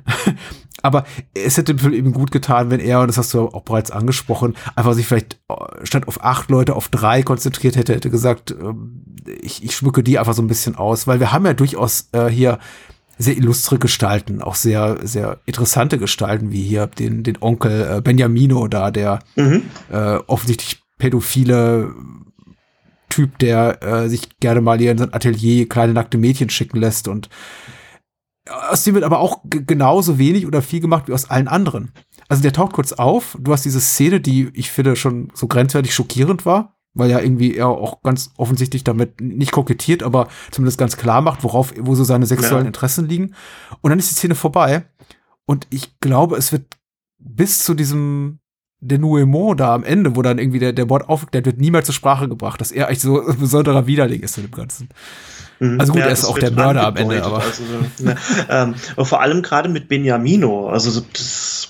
Aber es hätte eben gut getan, wenn er, und das hast du auch bereits angesprochen, einfach sich vielleicht äh, statt auf acht Leute auf drei konzentriert hätte, hätte gesagt, ähm, ich, ich schmücke die einfach so ein bisschen aus, weil wir haben ja durchaus äh, hier sehr illustre Gestalten, auch sehr, sehr interessante Gestalten, wie hier den, den Onkel äh, Benjamino da, der mhm. äh, offensichtlich pädophile Typ, der äh, sich gerne mal hier in sein Atelier kleine nackte Mädchen schicken lässt und aus dem wird aber auch genauso wenig oder viel gemacht wie aus allen anderen. Also der taucht kurz auf, du hast diese Szene, die ich finde schon so grenzwertig schockierend war, weil ja irgendwie er auch ganz offensichtlich damit nicht kokettiert, aber zumindest ganz klar macht, worauf, wo so seine sexuellen ja. Interessen liegen. Und dann ist die Szene vorbei. Und ich glaube, es wird bis zu diesem Denouement da am Ende, wo dann irgendwie der, der Mord aufgeklärt wird, niemals zur Sprache gebracht, dass er eigentlich so ein besonderer Widerling ist in dem Ganzen. Mhm. Also gut, ja, er ist auch der Mörder am Ende, aber. Also, ne, ähm, vor allem gerade mit Benjamino, also das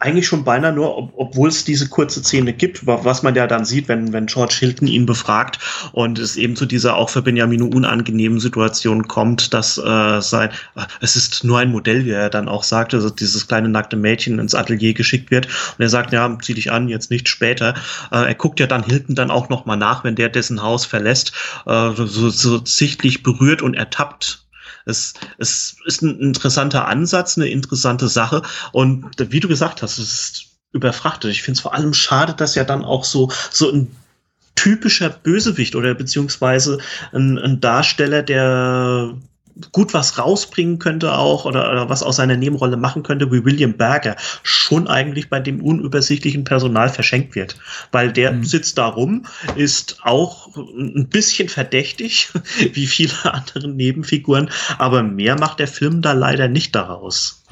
eigentlich schon beinahe nur, ob, obwohl es diese kurze Szene gibt, was man ja dann sieht, wenn, wenn George Hilton ihn befragt und es eben zu dieser auch für Benjamino unangenehmen Situation kommt, dass äh, sein, äh, es ist nur ein Modell, wie er dann auch sagt, also dieses kleine nackte Mädchen ins Atelier geschickt wird und er sagt, ja, zieh dich an, jetzt nicht später. Äh, er guckt ja dann Hilton dann auch noch mal nach, wenn der dessen Haus verlässt, äh, so, so sichtlich berührt und ertappt es, es ist ein interessanter Ansatz, eine interessante Sache. Und wie du gesagt hast, es ist überfrachtet. Ich finde es vor allem schade, dass ja dann auch so, so ein typischer Bösewicht oder beziehungsweise ein, ein Darsteller, der gut was rausbringen könnte auch oder, oder was aus seiner Nebenrolle machen könnte, wie William Berger, schon eigentlich bei dem unübersichtlichen Personal verschenkt wird. Weil der mhm. sitzt da rum, ist auch ein bisschen verdächtig, wie viele andere Nebenfiguren, aber mehr macht der Film da leider nicht daraus.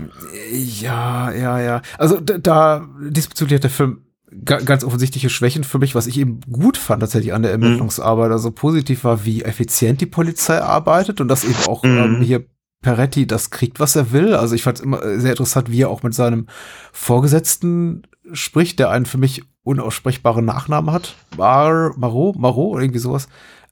Ja, ja, ja. Also da diesbezüglich hat der Film ganz offensichtliche Schwächen für mich, was ich eben gut fand tatsächlich an der mhm. Ermittlungsarbeit. Also positiv war, wie effizient die Polizei arbeitet und dass eben auch mhm. ähm, hier Peretti das kriegt, was er will. Also ich fand es immer sehr interessant, wie er auch mit seinem Vorgesetzten spricht, der einen für mich unaussprechbaren Nachnamen hat. Mar, Maro, Maro oder irgendwie sowas.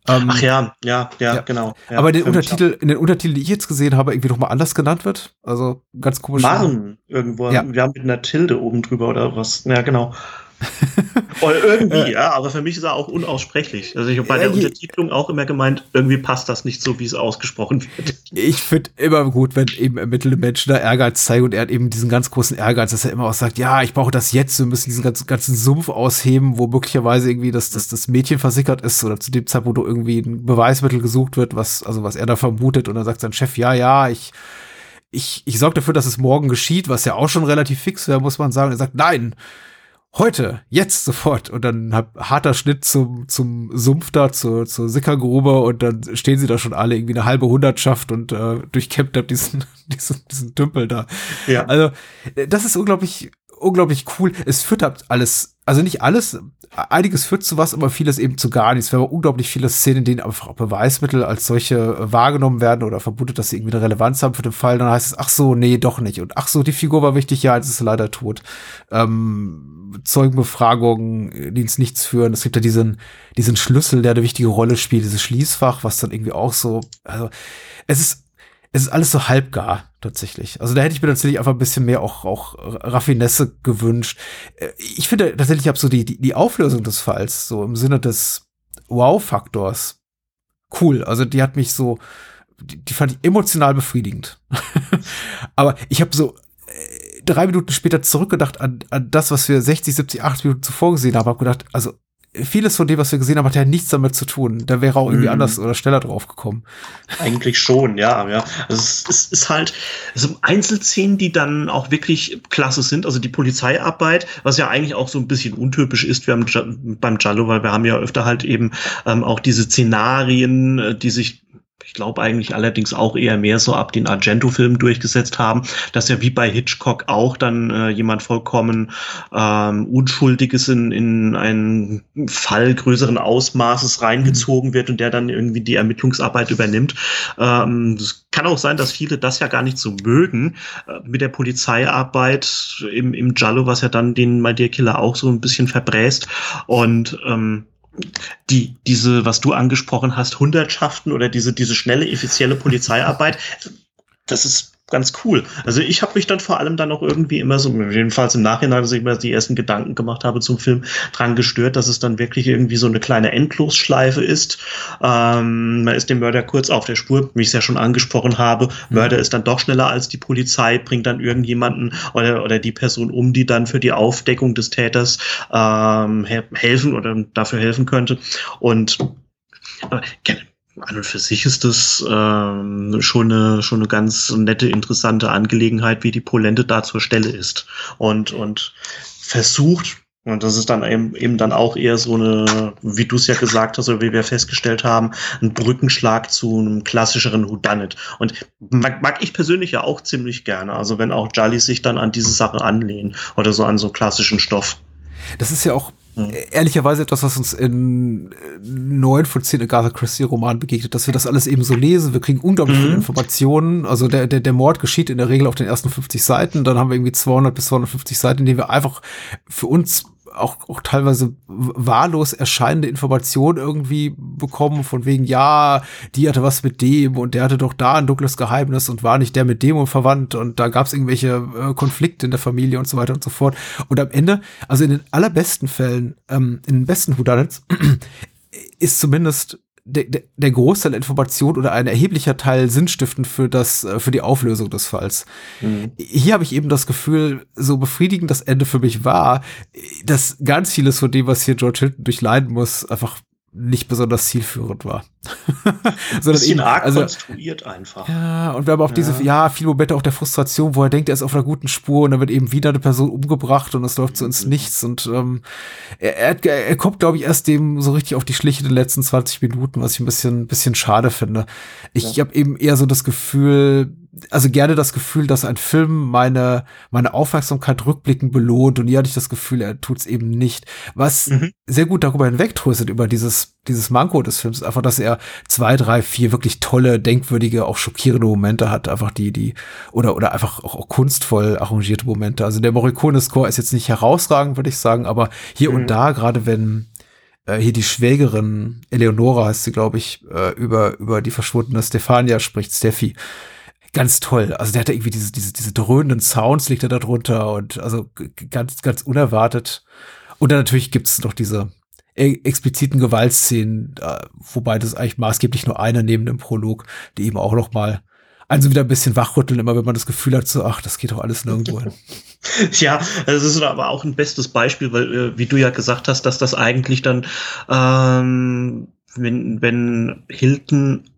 Ähm, Ach ja, ja, ja, ja. genau. Ja, Aber den Untertitel, in den Untertiteln, die ich jetzt gesehen habe, irgendwie noch mal anders genannt wird. Also ganz komisch. Marn irgendwo. Ja. Wir haben mit einer Tilde oben drüber oder was. Ja, genau. Oder irgendwie, äh. ja, aber für mich ist er auch unaussprechlich. Also ich habe bei der Untertitelung auch immer gemeint, irgendwie passt das nicht so, wie es ausgesprochen wird. Ich finde immer gut, wenn eben ermittelte Menschen da Ehrgeiz zeigen und er hat eben diesen ganz großen Ehrgeiz, dass er immer auch sagt, ja, ich brauche das jetzt, wir müssen diesen ganzen, ganzen Sumpf ausheben, wo möglicherweise irgendwie das, das, das Mädchen versickert ist oder zu dem Zeitpunkt, wo irgendwie ein Beweismittel gesucht wird, was, also was er da vermutet und dann sagt sein Chef, ja, ja, ich ich, ich sorge dafür, dass es morgen geschieht, was ja auch schon relativ fix wäre, muss man sagen. Er sagt, nein, heute, jetzt, sofort. Und dann hab, harter Schnitt zum, zum Sumpf da, zur, zur Sickergrube und dann stehen sie da schon alle irgendwie eine halbe Hundertschaft und äh, durchkämmt hab diesen, diesen, diesen Tümpel da. Ja. Also, das ist unglaublich, unglaublich cool. Es führt halt alles, also nicht alles, einiges führt zu was, aber vieles eben zu gar nichts. Wir haben unglaublich viele Szenen, in denen einfach Beweismittel als solche äh, wahrgenommen werden oder vermutet, dass sie irgendwie eine Relevanz haben für den Fall. Dann heißt es, ach so, nee, doch nicht. Und ach so, die Figur war wichtig, ja, jetzt ist sie leider tot. Ähm, Zeugenbefragungen, die ins Nichts führen. Es gibt ja diesen, diesen Schlüssel, der eine wichtige Rolle spielt, dieses Schließfach, was dann irgendwie auch so, also, es ist, es ist alles so halbgar tatsächlich. Also da hätte ich mir tatsächlich einfach ein bisschen mehr auch, auch Raffinesse gewünscht. Äh, ich finde tatsächlich, ich habe so die, die, die Auflösung des Falls, so im Sinne des Wow-Faktors, cool. Also die hat mich so, die, die fand ich emotional befriedigend. Aber ich habe so äh, drei Minuten später zurückgedacht an, an das, was wir 60, 70, 80 Minuten zuvor gesehen haben, habe gedacht, also vieles von dem, was wir gesehen haben, hat ja nichts damit zu tun. Da wäre auch irgendwie mm. anders oder schneller drauf gekommen. Eigentlich schon, ja, ja. Also es, es ist halt so Einzelszenen, die dann auch wirklich klasse sind. Also die Polizeiarbeit, was ja eigentlich auch so ein bisschen untypisch ist wir haben beim Jallo, weil wir haben ja öfter halt eben ähm, auch diese Szenarien, äh, die sich ich glaube eigentlich allerdings auch eher mehr so ab den Argento-Filmen durchgesetzt haben, dass ja wie bei Hitchcock auch dann äh, jemand vollkommen ähm, Unschuldiges in, in einen Fall größeren Ausmaßes reingezogen wird und der dann irgendwie die Ermittlungsarbeit übernimmt. Ähm, es kann auch sein, dass viele das ja gar nicht so mögen äh, mit der Polizeiarbeit im, im Giallo, was ja dann den My Dear Killer auch so ein bisschen verbräst. Und ähm, die, diese, was du angesprochen hast, Hundertschaften oder diese, diese schnelle, effiziente Polizeiarbeit, das ist ganz cool. Also ich habe mich dann vor allem dann auch irgendwie immer so, jedenfalls im Nachhinein, dass ich mir die ersten Gedanken gemacht habe zum Film, dran gestört, dass es dann wirklich irgendwie so eine kleine Endlosschleife ist. Ähm, man ist dem Mörder kurz auf der Spur, wie ich es ja schon angesprochen habe. Mhm. Mörder ist dann doch schneller als die Polizei, bringt dann irgendjemanden oder, oder die Person um, die dann für die Aufdeckung des Täters ähm, helfen oder dafür helfen könnte. Und äh, an und für sich ist das ähm, schon, eine, schon eine ganz nette, interessante Angelegenheit, wie die Polente da zur Stelle ist. Und, und versucht, und das ist dann eben, eben dann auch eher so eine, wie du es ja gesagt hast, oder wie wir festgestellt haben, ein Brückenschlag zu einem klassischeren Whodunit. Und mag, mag ich persönlich ja auch ziemlich gerne. Also wenn auch Jolly sich dann an diese Sache anlehnen oder so an so klassischen Stoff. Das ist ja auch Mhm. Ehrlicherweise etwas, was uns in neun von zehn Agatha Christie Romanen begegnet, dass wir das alles eben so lesen. Wir kriegen unglaublich mhm. viele Informationen. Also der, der, der Mord geschieht in der Regel auf den ersten 50 Seiten. Dann haben wir irgendwie 200 bis 250 Seiten, in denen wir einfach für uns auch, auch teilweise wahllos erscheinende Informationen irgendwie bekommen, von wegen, ja, die hatte was mit dem und der hatte doch da ein dunkles Geheimnis und war nicht der mit dem und verwandt und da gab es irgendwelche äh, Konflikte in der Familie und so weiter und so fort. Und am Ende, also in den allerbesten Fällen, ähm, in den besten Whodunits, ist zumindest der, der Großteil der Information oder ein erheblicher Teil sinnstiftend für das, äh, für die Auflösung des Falls. Mhm. Hier habe ich eben das Gefühl, so befriedigend das Ende für mich war, dass ganz vieles von dem, was hier George Hilton durchleiden muss, einfach nicht besonders zielführend war. Sondern eben, arg also, konstruiert einfach. Ja, und wir haben auch ja. diese, ja, viele Momente auch der Frustration, wo er denkt, er ist auf einer guten Spur und dann wird eben wieder eine Person umgebracht und es läuft so ins mhm. Nichts und ähm, er, er, er kommt, glaube ich, erst dem so richtig auf die Schliche in den letzten 20 Minuten, was ich ein bisschen, bisschen schade finde. Ich ja. habe eben eher so das Gefühl, also gerne das Gefühl, dass ein Film meine, meine Aufmerksamkeit rückblickend belohnt und hier hatte ich das Gefühl, er tut's eben nicht. Was mhm. sehr gut darüber hinwegtröstet über dieses, dieses Manko des Films, einfach, dass er zwei, drei, vier wirklich tolle, denkwürdige, auch schockierende Momente hat, einfach die, die, oder, oder einfach auch, auch kunstvoll arrangierte Momente. Also der Morricone-Score ist jetzt nicht herausragend, würde ich sagen, aber hier mhm. und da, gerade wenn, äh, hier die Schwägerin Eleonora heißt sie, glaube ich, äh, über, über die verschwundene Stefania spricht, Steffi ganz toll. Also der hat irgendwie diese, diese, diese dröhnenden Sounds liegt er da drunter und also ganz, ganz unerwartet. Und dann natürlich gibt es noch diese e-, expliziten Gewaltszenen, äh, wobei das eigentlich maßgeblich nur einer neben dem Prolog, die eben auch noch mal also wieder ein bisschen wachrütteln, immer wenn man das Gefühl hat, so, ach, das geht doch alles nirgendwo hin. ja, das ist aber auch ein bestes Beispiel, weil, äh, wie du ja gesagt hast, dass das eigentlich dann, ähm, wenn, wenn Hilton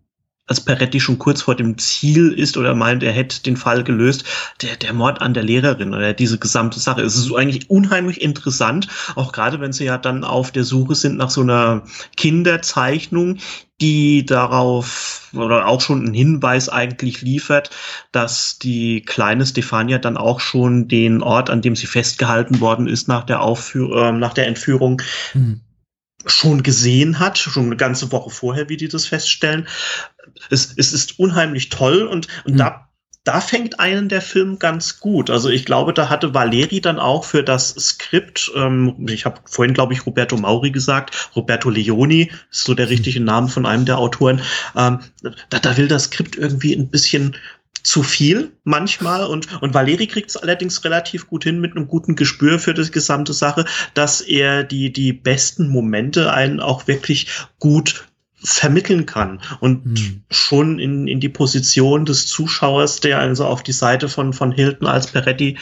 als Peretti schon kurz vor dem Ziel ist oder meint, er hätte den Fall gelöst, der, der Mord an der Lehrerin oder diese gesamte Sache. Es ist eigentlich unheimlich interessant, auch gerade wenn sie ja dann auf der Suche sind nach so einer Kinderzeichnung, die darauf oder auch schon einen Hinweis eigentlich liefert, dass die kleine Stefania dann auch schon den Ort, an dem sie festgehalten worden ist nach der Aufführ äh, nach der Entführung, mhm schon gesehen hat, schon eine ganze Woche vorher, wie die das feststellen. Es, es ist unheimlich toll und, und mhm. da da fängt einen der Film ganz gut. Also ich glaube, da hatte Valeri dann auch für das Skript, ähm, ich habe vorhin, glaube ich, Roberto Mauri gesagt, Roberto Leoni ist so der mhm. richtige Name von einem der Autoren. Ähm, da, da will das Skript irgendwie ein bisschen zu viel manchmal und, und Valeri kriegt es allerdings relativ gut hin mit einem guten Gespür für die gesamte Sache, dass er die, die besten Momente einen auch wirklich gut vermitteln kann und hm. schon in, in die Position des Zuschauers, der also auf die Seite von, von Hilton als Peretti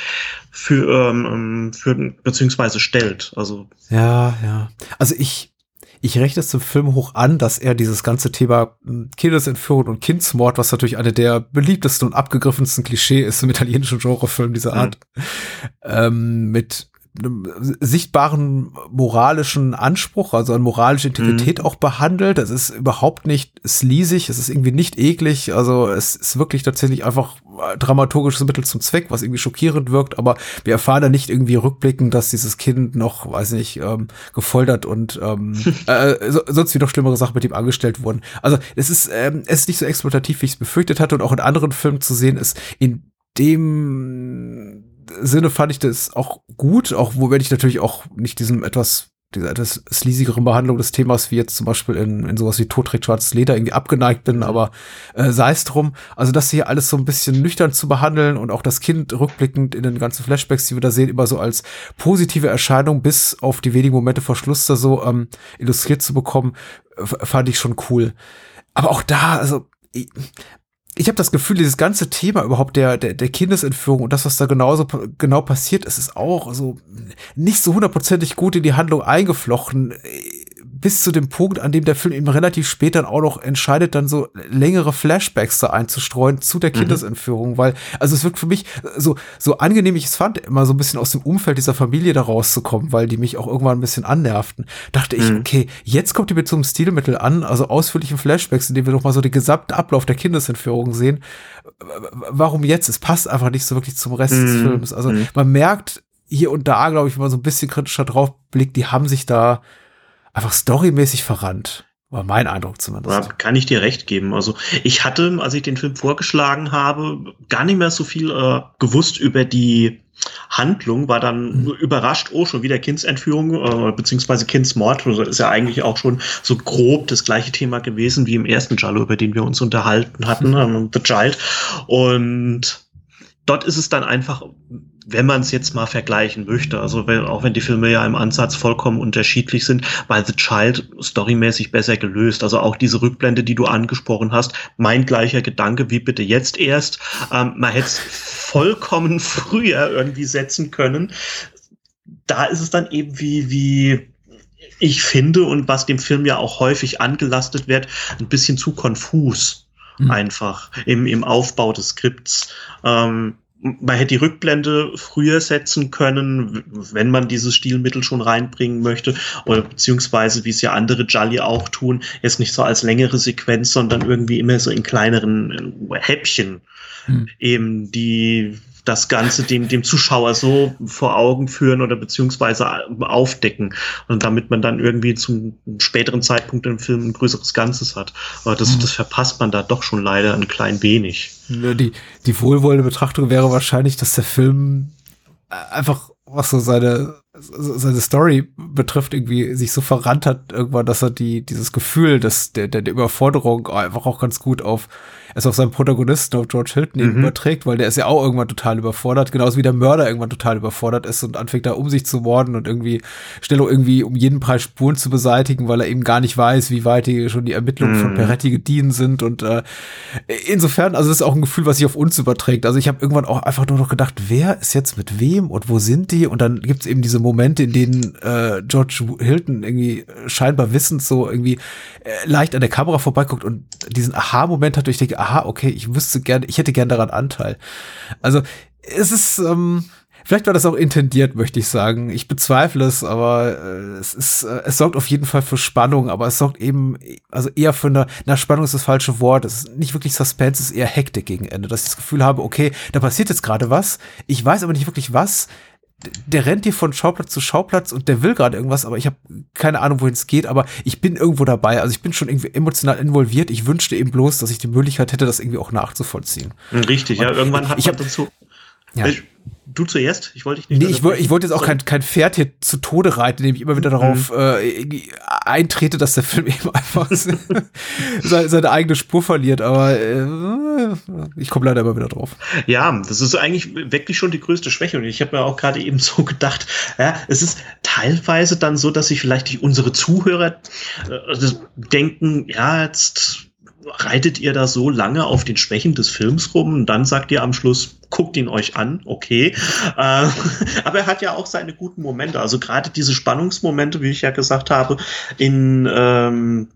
für, ähm, für beziehungsweise stellt. Also ja, ja. Also ich ich rechne es zum Film hoch an, dass er dieses ganze Thema hm, Kindesentführung und Kindsmord, was natürlich eine der beliebtesten und abgegriffensten Klischee ist im italienischen Genrefilm dieser Art, mhm. ähm, mit sichtbaren moralischen Anspruch, also an moralische Integrität mhm. auch behandelt. Es ist überhaupt nicht sleasig, es ist irgendwie nicht eklig, also es ist wirklich tatsächlich einfach dramaturgisches Mittel zum Zweck, was irgendwie schockierend wirkt, aber wir erfahren da nicht irgendwie rückblickend, dass dieses Kind noch, weiß nicht, ähm, gefoltert und ähm, äh, so, sonst wie noch schlimmere Sachen mit ihm angestellt wurden. Also es ist, ähm, es ist nicht so exploitativ, wie ich es befürchtet hatte und auch in anderen Filmen zu sehen ist, in dem Sinne fand ich das auch gut, auch wo wenn ich natürlich auch nicht diesem etwas dieser etwas sleasigeren Behandlung des Themas, wie jetzt zum Beispiel in, in sowas wie Tod trägt schwarzes Leder irgendwie abgeneigt bin, aber äh, sei es drum. Also das hier alles so ein bisschen nüchtern zu behandeln und auch das Kind rückblickend in den ganzen Flashbacks, die wir da sehen, immer so als positive Erscheinung bis auf die wenigen Momente vor Schluss da so ähm, illustriert zu bekommen, fand ich schon cool. Aber auch da, also ich, habe das Gefühl, dieses ganze Thema überhaupt der, der, der Kindesentführung und das, was da genauso genau passiert ist, ist auch so nicht so hundertprozentig gut in die Handlung eingeflochten bis zu dem Punkt, an dem der Film eben relativ spät dann auch noch entscheidet, dann so längere Flashbacks da einzustreuen zu der mhm. Kindesentführung, mhm. weil, also es wirkt für mich so, so angenehm ich es fand, immer so ein bisschen aus dem Umfeld dieser Familie da rauszukommen, weil die mich auch irgendwann ein bisschen annervten, dachte ich, mhm. okay, jetzt kommt ihr mit so einem Stilmittel an, also ausführlichen Flashbacks, in denen wir doch mal so den gesamten Ablauf der Kindesentführung sehen. Warum jetzt? Es passt einfach nicht so wirklich zum Rest mhm. des Films. Also mhm. man merkt hier und da, glaube ich, wenn man so ein bisschen kritischer drauf blickt, die haben sich da einfach storymäßig verrannt. War mein Eindruck zumindest. Ja, kann ich dir recht geben. Also ich hatte, als ich den Film vorgeschlagen habe, gar nicht mehr so viel äh, gewusst über die Handlung, war dann mhm. überrascht, oh, schon wieder Kindsentführung, äh, beziehungsweise Kindsmord. Also ist ja eigentlich auch schon so grob das gleiche Thema gewesen wie im ersten Jallo, über den wir uns unterhalten hatten, mhm. The Child. Und dort ist es dann einfach wenn man es jetzt mal vergleichen möchte, also wenn, auch wenn die Filme ja im Ansatz vollkommen unterschiedlich sind, weil The Child storymäßig besser gelöst. Also auch diese Rückblende, die du angesprochen hast, mein gleicher Gedanke, wie bitte jetzt erst. Ähm, man hätte es vollkommen früher irgendwie setzen können. Da ist es dann eben wie, wie ich finde und was dem Film ja auch häufig angelastet wird, ein bisschen zu konfus. Mhm. Einfach im, im Aufbau des Skripts. Ähm, man hätte die Rückblende früher setzen können, wenn man dieses Stilmittel schon reinbringen möchte, oder beziehungsweise wie es ja andere Jolly auch tun, jetzt nicht so als längere Sequenz, sondern irgendwie immer so in kleineren äh, Häppchen hm. eben die das Ganze dem, dem Zuschauer so vor Augen führen oder beziehungsweise aufdecken. Und damit man dann irgendwie zum späteren Zeitpunkt im Film ein größeres Ganzes hat. Aber das, mhm. das verpasst man da doch schon leider ein klein wenig. Die, die wohlwollende Betrachtung wäre wahrscheinlich, dass der Film einfach was so seine seine Story betrifft, irgendwie sich so verrannt hat irgendwann, dass er die dieses Gefühl, dass der der, der Überforderung einfach auch ganz gut auf es auf seinen Protagonisten, auf George Hilton mhm. überträgt, weil der ist ja auch irgendwann total überfordert, genauso wie der Mörder irgendwann total überfordert ist und anfängt da um sich zu morden und irgendwie schnell irgendwie um jeden Preis Spuren zu beseitigen, weil er eben gar nicht weiß, wie weit die schon die Ermittlungen mhm. von Peretti gediehen sind und äh, insofern, also das ist auch ein Gefühl, was sich auf uns überträgt. Also ich habe irgendwann auch einfach nur noch gedacht, wer ist jetzt mit wem und wo sind die? Und dann gibt's eben diese Momente, in denen äh, George Hilton irgendwie scheinbar wissend so irgendwie äh, leicht an der Kamera vorbeiguckt und diesen Aha-Moment hat, wo ich denke, aha, okay, ich wüsste gerne, ich hätte gern daran Anteil. Also es ist, ähm, Vielleicht war das auch intendiert, möchte ich sagen. Ich bezweifle es, aber äh, es ist, äh, es sorgt auf jeden Fall für Spannung, aber es sorgt eben, also eher für eine, na, Spannung ist das falsche Wort. Es ist nicht wirklich Suspense, es ist eher Hektik gegen Ende, dass ich das Gefühl habe, okay, da passiert jetzt gerade was. Ich weiß aber nicht wirklich was der rennt hier von Schauplatz zu Schauplatz und der will gerade irgendwas, aber ich habe keine Ahnung, wohin es geht, aber ich bin irgendwo dabei. Also ich bin schon irgendwie emotional involviert. Ich wünschte eben bloß, dass ich die Möglichkeit hätte, das irgendwie auch nachzuvollziehen. Richtig, und ja, irgendwann hat ich, man ich hab, dazu. Ja. Ich, Du zuerst? Ich wollte dich nicht. Nee, ich, wollte ich wollte jetzt auch kein, kein Pferd hier zu Tode reiten, indem ich immer wieder darauf mhm. äh, eintrete, dass der Film eben einfach seine, seine, eigene Spur verliert. Aber äh, ich komme leider immer wieder drauf. Ja, das ist eigentlich wirklich schon die größte Schwäche. Und ich habe mir auch gerade eben so gedacht, ja, es ist teilweise dann so, dass sich vielleicht unsere Zuhörer äh, denken, ja, jetzt reitet ihr da so lange auf den Schwächen des Films rum und dann sagt ihr am Schluss, guckt ihn euch an, okay. Äh, aber er hat ja auch seine guten Momente. Also gerade diese Spannungsmomente, wie ich ja gesagt habe, in, ähm,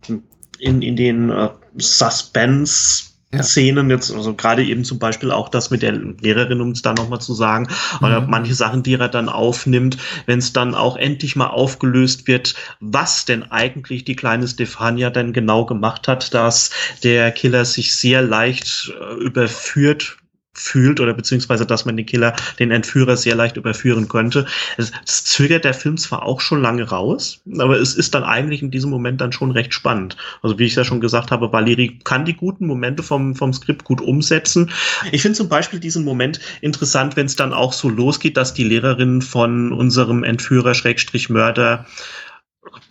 in, in den äh, Suspense. Szenen jetzt, also gerade eben zum Beispiel auch das mit der Lehrerin, um es da nochmal zu sagen, mhm. oder manche Sachen, die er dann aufnimmt, wenn es dann auch endlich mal aufgelöst wird, was denn eigentlich die kleine Stefania denn genau gemacht hat, dass der Killer sich sehr leicht äh, überführt fühlt oder beziehungsweise, dass man den Killer, den Entführer sehr leicht überführen könnte. Das, das zögert der Film zwar auch schon lange raus, aber es ist dann eigentlich in diesem Moment dann schon recht spannend. Also wie ich ja schon gesagt habe, Valeri kann die guten Momente vom, vom Skript gut umsetzen. Ich finde zum Beispiel diesen Moment interessant, wenn es dann auch so losgeht, dass die Lehrerin von unserem Entführer Schrägstrich Mörder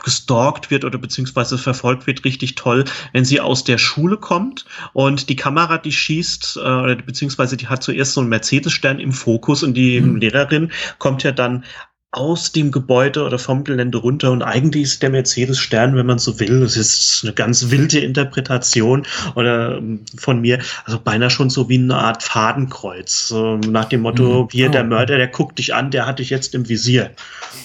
gestalkt wird oder beziehungsweise verfolgt wird, richtig toll, wenn sie aus der Schule kommt und die Kamera, die schießt, äh, oder beziehungsweise die hat zuerst so einen Mercedes-Stern im Fokus und die mhm. Lehrerin kommt ja dann aus dem Gebäude oder vom Gelände runter und eigentlich ist der Mercedes Stern, wenn man so will, das ist eine ganz wilde Interpretation oder ähm, von mir, also beinahe schon so wie eine Art Fadenkreuz, so nach dem Motto, mhm. hier oh. der Mörder, der guckt dich an, der hat dich jetzt im Visier.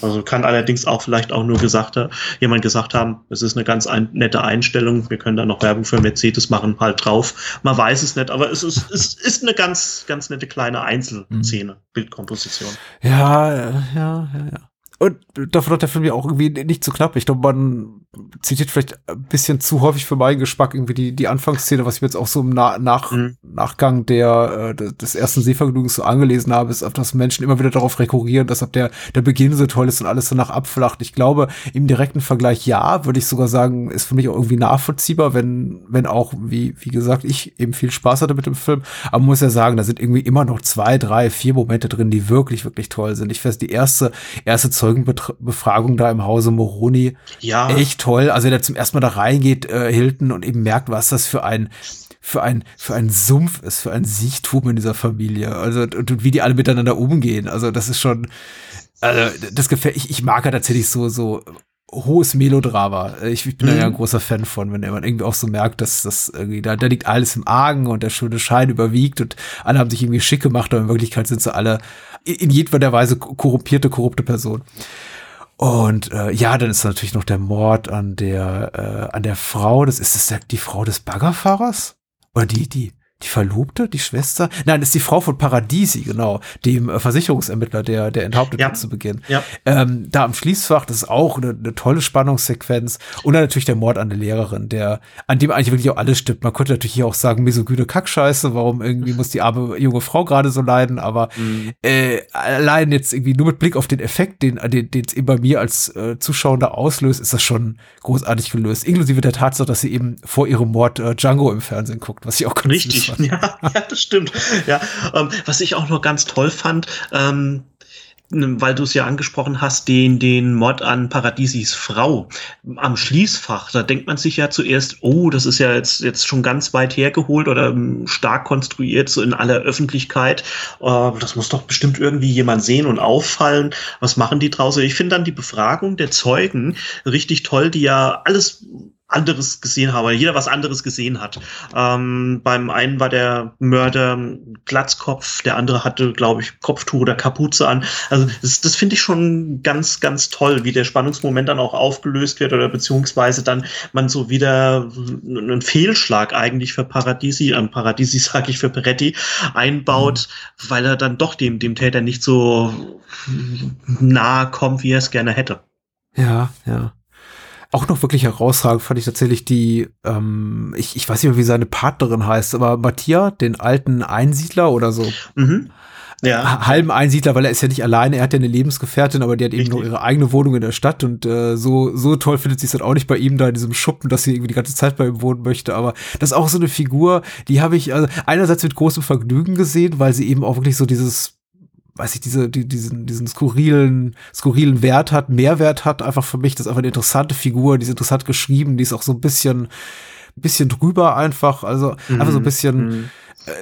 Also kann allerdings auch vielleicht auch nur gesagt, jemand gesagt haben, es ist eine ganz ein, nette Einstellung, wir können da noch Werbung für Mercedes machen, halt drauf. Man weiß es nicht, aber es ist, es ist eine ganz, ganz nette kleine Einzelszene, mhm. Bildkomposition. Ja, ja, ja, ja. Und davon hat der Film ja auch irgendwie nicht zu knapp. Ich glaube, man zitiert vielleicht ein bisschen zu häufig für meinen Geschmack irgendwie die, die Anfangsszene, was ich jetzt auch so im Na nach mhm. Nachgang der, äh, des ersten Sehvergnügens so angelesen habe, ist, auf das Menschen immer wieder darauf rekurrieren, dass ab der, der Beginn so toll ist und alles danach abflacht. Ich glaube, im direkten Vergleich ja, würde ich sogar sagen, ist für mich auch irgendwie nachvollziehbar, wenn, wenn auch, wie, wie gesagt, ich eben viel Spaß hatte mit dem Film. Aber man muss ja sagen, da sind irgendwie immer noch zwei, drei, vier Momente drin, die wirklich, wirklich toll sind. Ich weiß, die erste, erste Zeugenbefragung da im Hause Moroni. Ja. Echt toll. Also, wenn er zum ersten Mal da reingeht, äh, Hilton, und eben merkt, was das für ein, für ein, für ein Sumpf ist, für ein Siechtum in dieser Familie. Also, und, und wie die alle miteinander umgehen. Also, das ist schon, also, das gefällt, ich, ich mag ja tatsächlich so, so hohes Melodrama. Ich, ich bin mhm. ja ein großer Fan von, wenn man irgendwie auch so merkt, dass das irgendwie, da, da liegt alles im Argen und der schöne Schein überwiegt und alle haben sich irgendwie schick gemacht, aber in Wirklichkeit sind sie alle in jedweder Weise korrumpierte, korrupte Personen. Und äh, ja, dann ist natürlich noch der Mord an der äh, an der Frau. Das ist das die Frau des Baggerfahrers oder die die die Verlobte, die Schwester? Nein, ist die Frau von Paradiesi, genau, dem äh, Versicherungsermittler, der, der enthauptet ja. wird zu Beginn. Ja. Ähm, da am Schließfach, das ist auch eine, eine tolle Spannungssequenz. Und dann natürlich der Mord an der Lehrerin, der, an dem eigentlich wirklich auch alles stimmt. Man könnte natürlich hier auch sagen, misogyne Kackscheiße, warum irgendwie muss die arme junge Frau gerade so leiden, aber mhm. äh, allein jetzt irgendwie nur mit Blick auf den Effekt, den den es eben bei mir als äh, Zuschauer auslöst, ist das schon großartig gelöst. Inklusive der Tatsache, dass sie eben vor ihrem Mord äh, Django im Fernsehen guckt, was ich auch ganz Richtig Ja, ja, das stimmt. Ja, ähm, was ich auch noch ganz toll fand, ähm, weil du es ja angesprochen hast, den, den Mod an Paradiesis Frau am Schließfach. Da denkt man sich ja zuerst, oh, das ist ja jetzt, jetzt schon ganz weit hergeholt oder ähm, stark konstruiert, so in aller Öffentlichkeit. Äh, das muss doch bestimmt irgendwie jemand sehen und auffallen. Was machen die draußen? Ich finde dann die Befragung der Zeugen richtig toll, die ja alles anderes gesehen habe, jeder was anderes gesehen hat. Ähm, beim einen war der Mörder Glatzkopf, der andere hatte, glaube ich, Kopftuch oder Kapuze an. Also das, das finde ich schon ganz, ganz toll, wie der Spannungsmoment dann auch aufgelöst wird oder beziehungsweise dann man so wieder einen Fehlschlag eigentlich für Paradisi, äh, Paradisi sage ich für Peretti, einbaut, mhm. weil er dann doch dem, dem Täter nicht so nahe kommt, wie er es gerne hätte. Ja, ja auch noch wirklich herausragend fand ich tatsächlich die, ähm, ich, ich weiß nicht mehr, wie seine Partnerin heißt, aber Matthias, den alten Einsiedler oder so. Mhm. Ja. halben Einsiedler, weil er ist ja nicht alleine, er hat ja eine Lebensgefährtin, aber die hat Richtig. eben nur ihre eigene Wohnung in der Stadt und äh, so, so toll findet sie es dann auch nicht bei ihm da in diesem Schuppen, dass sie irgendwie die ganze Zeit bei ihm wohnen möchte. Aber das ist auch so eine Figur, die habe ich also einerseits mit großem Vergnügen gesehen, weil sie eben auch wirklich so dieses weiß ich, diese, die, diesen, diesen skurrilen, skurrilen Wert hat, Mehrwert hat, einfach für mich. Das ist einfach eine interessante Figur, die ist interessant geschrieben, die ist auch so ein bisschen, bisschen drüber einfach, also mhm. einfach so ein bisschen, mhm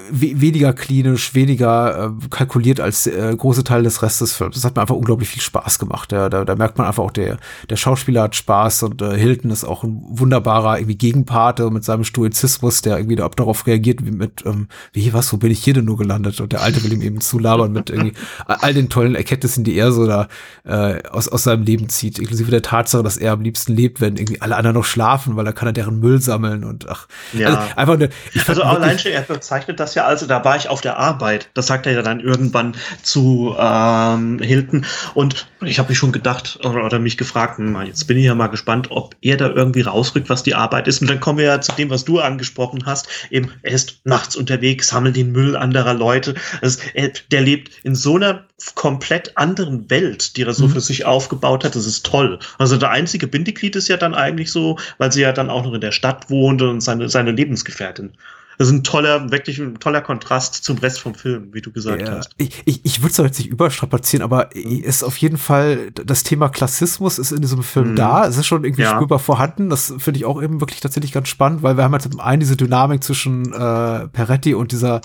weniger klinisch, weniger äh, kalkuliert als äh, große Teil des Restes des Films. Das hat mir einfach unglaublich viel Spaß gemacht. Ja, da, da merkt man einfach auch, der, der Schauspieler hat Spaß und äh, Hilton ist auch ein wunderbarer irgendwie Gegenpate mit seinem Stoizismus, der irgendwie da, darauf reagiert, wie mit, ähm, wie, was, wo bin ich hier denn nur gelandet? Und der Alte will ihm eben zulabern mit irgendwie all den tollen Erkenntnissen, die er so da äh, aus, aus seinem Leben zieht, inklusive der Tatsache, dass er am liebsten lebt, wenn irgendwie alle anderen noch schlafen, weil er kann er deren Müll sammeln und ach, ja. also einfach eine, ich also allein schon, er bezeichnet bezeichnet das ja also, da war ich auf der Arbeit. Das sagt er ja dann irgendwann zu ähm, Hilton. Und ich habe mich schon gedacht oder, oder mich gefragt, hm, jetzt bin ich ja mal gespannt, ob er da irgendwie rausrückt, was die Arbeit ist. Und dann kommen wir ja zu dem, was du angesprochen hast. Eben, er ist nachts unterwegs, sammelt den Müll anderer Leute. Also, er, der lebt in so einer komplett anderen Welt, die er so mhm. für sich aufgebaut hat. Das ist toll. Also der einzige Bindeglied ist ja dann eigentlich so, weil sie ja dann auch noch in der Stadt wohnt und seine, seine Lebensgefährtin. Das ist ein toller, wirklich ein toller Kontrast zum Rest vom Film, wie du gesagt ja, hast. Ich, ich, ich würde es jetzt nicht überstrapazieren, aber ist auf jeden Fall, das Thema Klassismus ist in diesem Film mhm. da. Es ist schon irgendwie ja. spürbar vorhanden. Das finde ich auch eben wirklich tatsächlich ganz spannend, weil wir haben halt zum einen diese Dynamik zwischen äh, Peretti und dieser,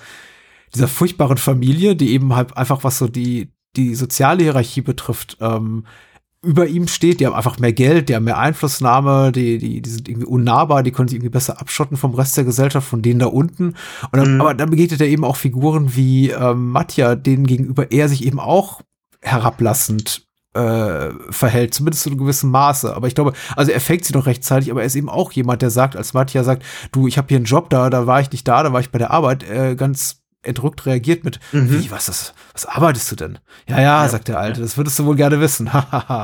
dieser furchtbaren Familie, die eben halt einfach was so die, die soziale Hierarchie betrifft, ähm, über ihm steht, die haben einfach mehr Geld, die haben mehr Einflussnahme, die, die, die sind irgendwie unnahbar, die können sich irgendwie besser abschotten vom Rest der Gesellschaft, von denen da unten. Und dann, mhm. Aber dann begegnet er eben auch Figuren wie ähm, Matja, denen gegenüber er sich eben auch herablassend äh, verhält, zumindest zu einem gewissen Maße. Aber ich glaube, also er fängt sie doch rechtzeitig, aber er ist eben auch jemand, der sagt, als Matja sagt, du, ich habe hier einen Job, da, da war ich nicht da, da war ich bei der Arbeit, äh, ganz entrückt reagiert mit, mhm. wie, was ist, was arbeitest du denn? Ja, ja, ja, sagt der Alte, das würdest du wohl gerne wissen.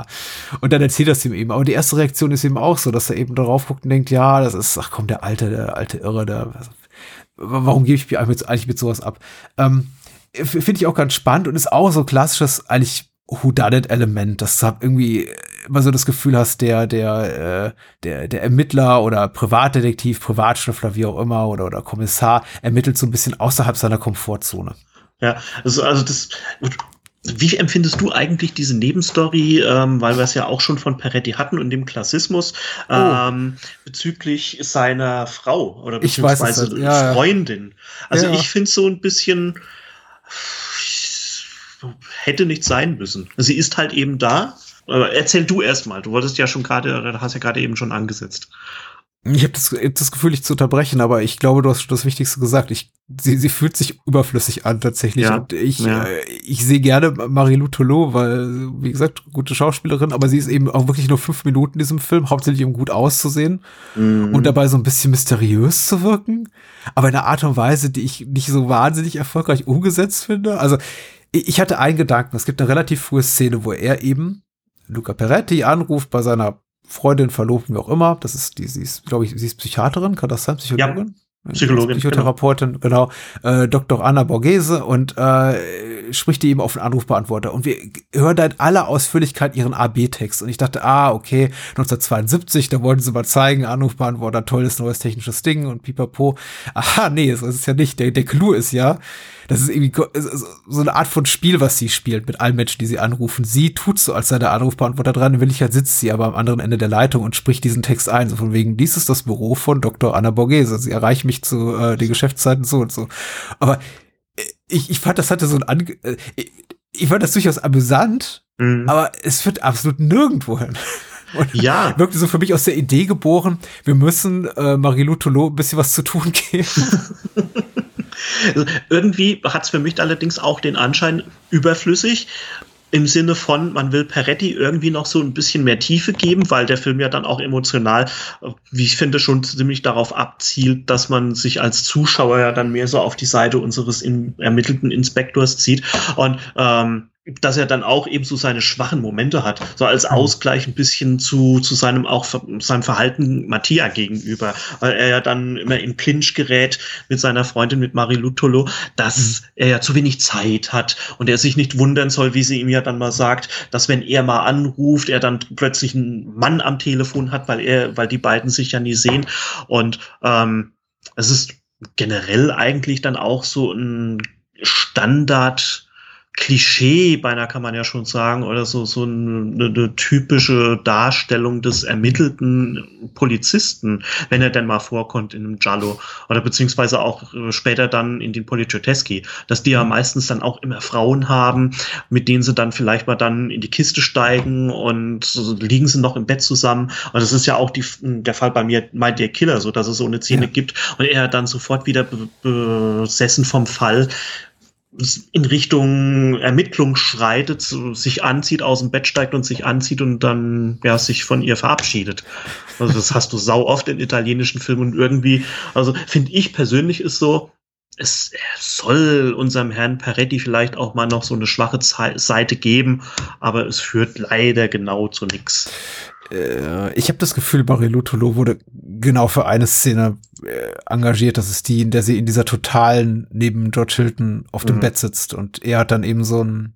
und dann erzählt das ihm eben. Aber die erste Reaktion ist eben auch so, dass er eben darauf guckt und denkt, ja, das ist, ach komm, der Alte, der alte Irre, der, warum gebe ich mich eigentlich mit sowas ab? Ähm, Finde ich auch ganz spannend und ist auch so klassisches, eigentlich Whodunit-Element, dass du irgendwie immer so das Gefühl hast, der, der, äh, der, der Ermittler oder Privatdetektiv, Privatschriftler, wie auch immer, oder, oder Kommissar ermittelt so ein bisschen außerhalb seiner Komfortzone. Ja, also, also das, wie empfindest du eigentlich diese Nebenstory, ähm, weil wir es ja auch schon von Peretti hatten und dem Klassismus, oh. ähm, bezüglich seiner Frau oder beziehungsweise weiß, ja, Freundin? Also ja. ich finde so ein bisschen hätte nicht sein müssen. Sie ist halt eben da. Erzähl du erstmal. Du wolltest ja schon gerade, hast ja gerade eben schon angesetzt. Ich habe das, das Gefühl, dich zu unterbrechen, aber ich glaube, du hast schon das Wichtigste gesagt. Ich, sie, sie fühlt sich überflüssig an tatsächlich. Ja, und ich, ja. äh, ich sehe gerne Marie-Lou Tolo, weil, wie gesagt, gute Schauspielerin, aber sie ist eben auch wirklich nur fünf Minuten in diesem Film, hauptsächlich um gut auszusehen mhm. und dabei so ein bisschen mysteriös zu wirken, aber in einer Art und Weise, die ich nicht so wahnsinnig erfolgreich umgesetzt finde. Also ich hatte einen Gedanken. Es gibt eine relativ frühe Szene, wo er eben Luca Peretti anruft bei seiner Freundin, Verlobten, wie auch immer. Das ist die, sie ist, glaube ich, sie ist Psychiaterin, kann das sein? Psychologin? Ja. Psychologin. Psychotherapeutin, genau. genau. Äh, Dr. Anna Borghese und äh, spricht die eben auf den Anrufbeantworter. Und wir hören da in aller Ausführlichkeit ihren AB-Text. Und ich dachte, ah, okay, 1972, da wollten sie mal zeigen, Anrufbeantworter, tolles neues technisches Ding und pipapo. Aha, nee, so ist ja nicht. Der, der Clou ist ja, das ist irgendwie so eine Art von Spiel, was sie spielt mit allen Menschen, die sie anrufen. Sie tut so, als sei der Anrufbeantworter dran. In Wirklichkeit sitzt sie aber am anderen Ende der Leitung und spricht diesen Text ein. So von wegen, dies ist das Büro von Dr. Anna Borghese. Sie erreichen mich zu äh, den Geschäftszeiten so und so. Aber äh, ich, ich fand, das hatte so ein Ange äh, ich fand das durchaus amüsant, mhm. aber es führt absolut nirgendwo hin. Und ja. Wirkte so für mich aus der Idee geboren, wir müssen äh, Marilou Toulon ein bisschen was zu tun geben. Irgendwie hat es für mich allerdings auch den Anschein überflüssig im Sinne von, man will Peretti irgendwie noch so ein bisschen mehr Tiefe geben, weil der Film ja dann auch emotional, wie ich finde, schon ziemlich darauf abzielt, dass man sich als Zuschauer ja dann mehr so auf die Seite unseres in, ermittelten Inspektors zieht. Und ähm, dass er dann auch eben so seine schwachen Momente hat, so als mhm. Ausgleich ein bisschen zu, zu seinem auch seinem Verhalten Mattia gegenüber, weil er ja dann immer in Clinch gerät mit seiner Freundin, mit Marie Lutolo, dass mhm. er ja zu wenig Zeit hat und er sich nicht wundern soll, wie sie ihm ja dann mal sagt, dass wenn er mal anruft, er dann plötzlich einen Mann am Telefon hat, weil er, weil die beiden sich ja nie sehen und ähm, es ist generell eigentlich dann auch so ein Standard Klischee, beinahe kann man ja schon sagen, oder so, so eine, eine, typische Darstellung des ermittelten Polizisten, wenn er denn mal vorkommt in einem Giallo oder beziehungsweise auch äh, später dann in den Poliziotteschi, dass die ja meistens dann auch immer Frauen haben, mit denen sie dann vielleicht mal dann in die Kiste steigen und so liegen sie noch im Bett zusammen. Und das ist ja auch die, der Fall bei mir, meint der Killer, so dass es so eine Szene ja. gibt und er dann sofort wieder besessen vom Fall in Richtung Ermittlung schreitet, sich anzieht, aus dem Bett steigt und sich anzieht und dann ja sich von ihr verabschiedet. Also das hast du sau oft in italienischen Filmen und irgendwie, also finde ich persönlich ist so, es soll unserem Herrn Peretti vielleicht auch mal noch so eine schwache Seite geben, aber es führt leider genau zu nichts. Äh, ich habe das Gefühl, Barry Tolo wurde genau für eine Szene äh, engagiert. Das ist die, in der sie in dieser totalen neben George Hilton auf dem mhm. Bett sitzt und er hat dann eben so einen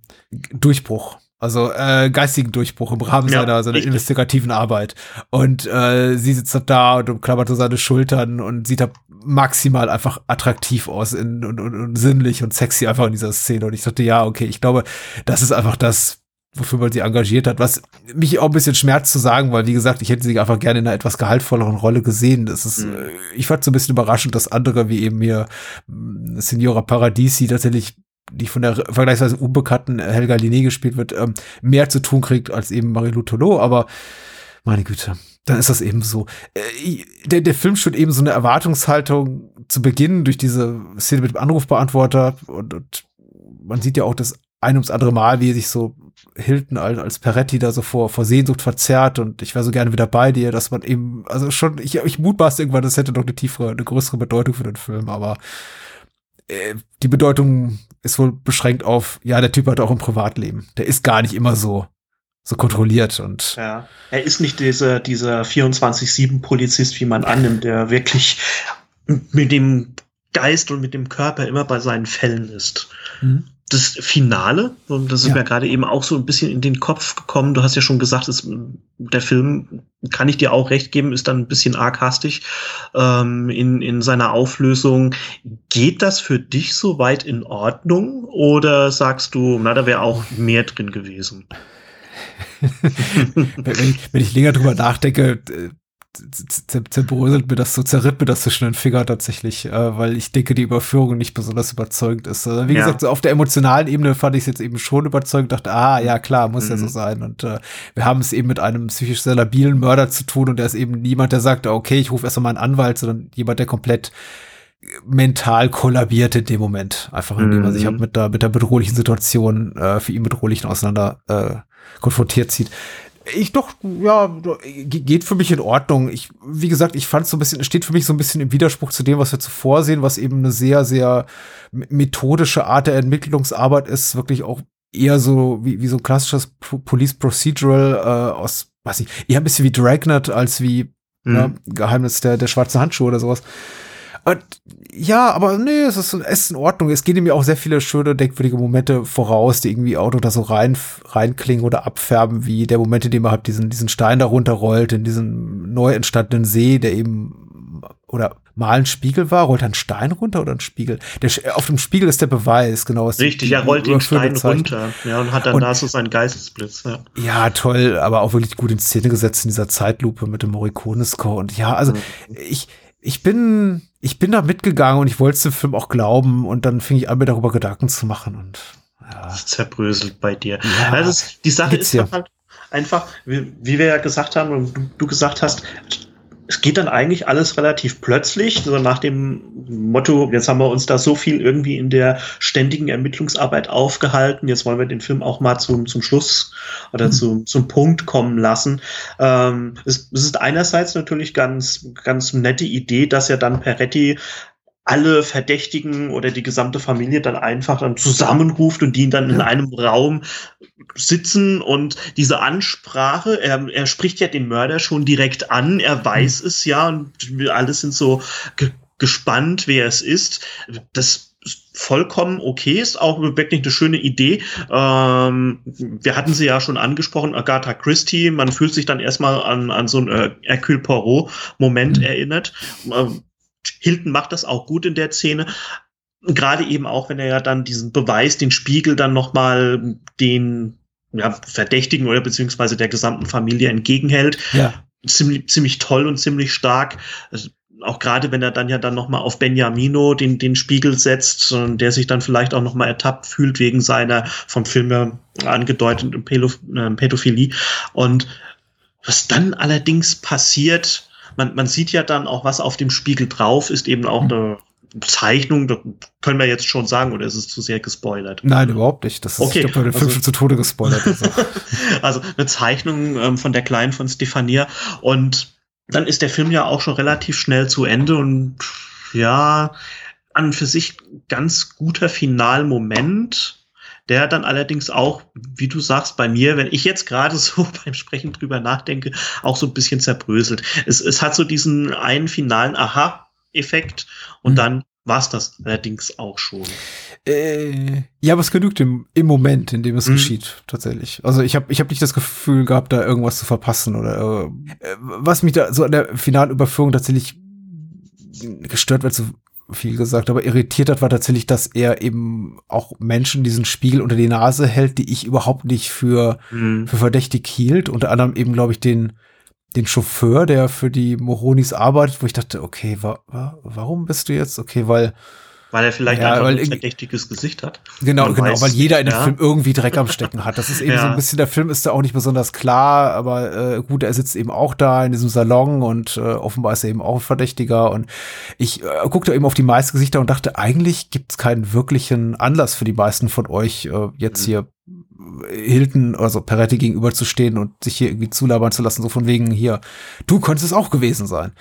Durchbruch. Also äh, geistigen Durchbruch im Rahmen ja, seiner, seiner investigativen Arbeit. Und äh, sie sitzt da und umklammert so seine Schultern und sieht da maximal einfach attraktiv aus in, und, und, und sinnlich und sexy einfach in dieser Szene. Und ich dachte, ja, okay, ich glaube, das ist einfach das, wofür man sie engagiert hat, was mich auch ein bisschen schmerzt zu sagen, weil wie gesagt, ich hätte sie einfach gerne in einer etwas gehaltvolleren Rolle gesehen. Das ist, mhm. Äh, ich fand so ein bisschen überraschend, dass andere wie eben hier hm, Signora Paradisi tatsächlich die von der vergleichsweise unbekannten Helga Linné gespielt wird, ähm, mehr zu tun kriegt als eben Marie-Lou Tolo, aber meine Güte, dann ist das eben so. Äh, der, der Film schon eben so eine Erwartungshaltung zu Beginn durch diese Szene mit dem Anrufbeantworter und, und man sieht ja auch das ein ums andere Mal, wie sich so Hilton als, als Peretti da so vor, vor Sehnsucht verzerrt und ich wäre so gerne wieder bei dir, dass man eben, also schon, ich, ich mutmaße irgendwann, das hätte doch eine tiefere, eine größere Bedeutung für den Film, aber äh, die Bedeutung ist wohl beschränkt auf, ja, der Typ hat auch ein Privatleben. Der ist gar nicht immer so, so kontrolliert und. Ja, er ist nicht dieser, dieser 24-7-Polizist, wie man annimmt, der wirklich mit dem Geist und mit dem Körper immer bei seinen Fällen ist. Mhm das Finale, das ist ja. mir gerade eben auch so ein bisschen in den Kopf gekommen. Du hast ja schon gesagt, es, der Film, kann ich dir auch recht geben, ist dann ein bisschen arg hastig ähm, in, in seiner Auflösung. Geht das für dich soweit in Ordnung oder sagst du, na, da wäre auch mehr drin gewesen? wenn, ich, wenn ich länger drüber nachdenke, zerbröselt mir das so, zerritt mir das zwischen den Finger tatsächlich, äh, weil ich denke, die Überführung nicht besonders überzeugend ist. Also, wie ja. gesagt, so auf der emotionalen Ebene fand ich es jetzt eben schon überzeugend, dachte, ah, ja klar, muss mhm. ja so mhm. sein. Und äh, wir haben es eben mit einem psychisch sehr labilen Mörder zu tun und er ist eben niemand, der sagt, okay, ich rufe erst mal einen Anwalt, sondern jemand, der komplett mental kollabiert in dem Moment. Einfach indem er sich halt mit der, mit der bedrohlichen Situation, äh, für ihn bedrohlichen auseinander äh, konfrontiert zieht ich doch, ja, geht für mich in Ordnung. Ich, wie gesagt, ich fand es so ein bisschen, steht für mich so ein bisschen im Widerspruch zu dem, was wir zuvor sehen, was eben eine sehr, sehr methodische Art der Entwicklungsarbeit ist, wirklich auch eher so wie, wie so ein klassisches Police Procedural äh, aus, weiß ich, eher ein bisschen wie Dragnet als wie mhm. ja, Geheimnis der, der schwarzen Handschuhe oder sowas. Und ja, aber nee, es ist, es ist in Ordnung. Es gehen mir auch sehr viele schöne, denkwürdige Momente voraus, die irgendwie Auto da so rein, reinklingen oder abfärben, wie der Moment, in dem er halt diesen, diesen Stein da runterrollt, in diesen neu entstandenen See, der eben, oder mal ein Spiegel war, rollt er einen Stein runter oder ein Spiegel? Der, auf dem Spiegel ist der Beweis, genau. Was Richtig, er rollt den Stein runter, ja, und hat dann und, da so seinen Geistesblitz, ja. Ja, toll, aber auch wirklich gut in Szene gesetzt in dieser Zeitlupe mit dem Morricone-Score und ja, also, mhm. ich, ich bin, ich bin da mitgegangen und ich wollte dem Film auch glauben und dann fing ich an, mir darüber Gedanken zu machen und ja. Das zerbröselt bei dir. Ja, also die Sache ist ja. halt, einfach, wie, wie wir ja gesagt haben und du, du gesagt hast, es geht dann eigentlich alles relativ plötzlich, so nach dem Motto, jetzt haben wir uns da so viel irgendwie in der ständigen Ermittlungsarbeit aufgehalten, jetzt wollen wir den Film auch mal zum, zum Schluss oder mhm. zum, zum Punkt kommen lassen. Ähm, es, es ist einerseits natürlich ganz, ganz nette Idee, dass ja dann Peretti alle Verdächtigen oder die gesamte Familie dann einfach dann zusammenruft und die dann in einem Raum sitzen und diese Ansprache, er, er spricht ja den Mörder schon direkt an, er weiß mhm. es ja und wir alle sind so ge gespannt, wer es ist. Das ist vollkommen okay, ist auch wirklich eine schöne Idee. Ähm, wir hatten sie ja schon angesprochen, Agatha Christie, man fühlt sich dann erstmal an, an so ein äh, Hercule Poirot-Moment mhm. erinnert. Ähm, Hilton macht das auch gut in der Szene. Gerade eben auch, wenn er ja dann diesen Beweis, den Spiegel dann nochmal den ja, Verdächtigen oder beziehungsweise der gesamten Familie entgegenhält. Ja. Ziemlich, ziemlich toll und ziemlich stark. Also, auch gerade wenn er dann ja dann nochmal auf Benjamino den, den Spiegel setzt, und der sich dann vielleicht auch nochmal ertappt fühlt wegen seiner vom Film angedeuteten äh, Pädophilie. Und was dann allerdings passiert, man, man sieht ja dann auch, was auf dem Spiegel drauf ist, eben auch eine Zeichnung, das können wir jetzt schon sagen, oder ist es zu sehr gespoilert? Nein, überhaupt nicht. Das ist okay, ich glaub, den Film also, schon zu Tode gespoilert. Also. also eine Zeichnung ähm, von der Kleinen von Stefania und dann ist der Film ja auch schon relativ schnell zu Ende und ja, an und für sich ganz guter Finalmoment der dann allerdings auch, wie du sagst, bei mir, wenn ich jetzt gerade so beim Sprechen drüber nachdenke, auch so ein bisschen zerbröselt. Es, es hat so diesen einen finalen Aha-Effekt und mhm. dann war es das allerdings auch schon. Äh, ja, aber es genügt im, im Moment, in dem es mhm. geschieht, tatsächlich. Also ich habe ich hab nicht das Gefühl gehabt, da irgendwas zu verpassen oder äh, was mich da so an der Finalüberführung tatsächlich gestört wird, so viel gesagt, aber irritiert hat, war tatsächlich, dass er eben auch Menschen diesen Spiegel unter die Nase hält, die ich überhaupt nicht für, mhm. für verdächtig hielt. Unter anderem eben, glaube ich, den, den Chauffeur, der für die Moronis arbeitet, wo ich dachte, okay, wa, wa, warum bist du jetzt? Okay, weil weil er vielleicht ja, einfach ein verdächtiges Gesicht hat. Genau, genau, weiß, weil jeder in dem ja. Film irgendwie Dreck am Stecken hat. Das ist eben ja. so ein bisschen, der Film ist da auch nicht besonders klar, aber äh, gut, er sitzt eben auch da in diesem Salon und äh, offenbar ist er eben auch ein Verdächtiger. Und ich äh, guckte eben auf die meisten Gesichter und dachte, eigentlich gibt es keinen wirklichen Anlass für die meisten von euch, äh, jetzt mhm. hier Hilton, also Peretti gegenüberzustehen und sich hier irgendwie zulabern zu lassen, so von wegen hier, du könntest es auch gewesen sein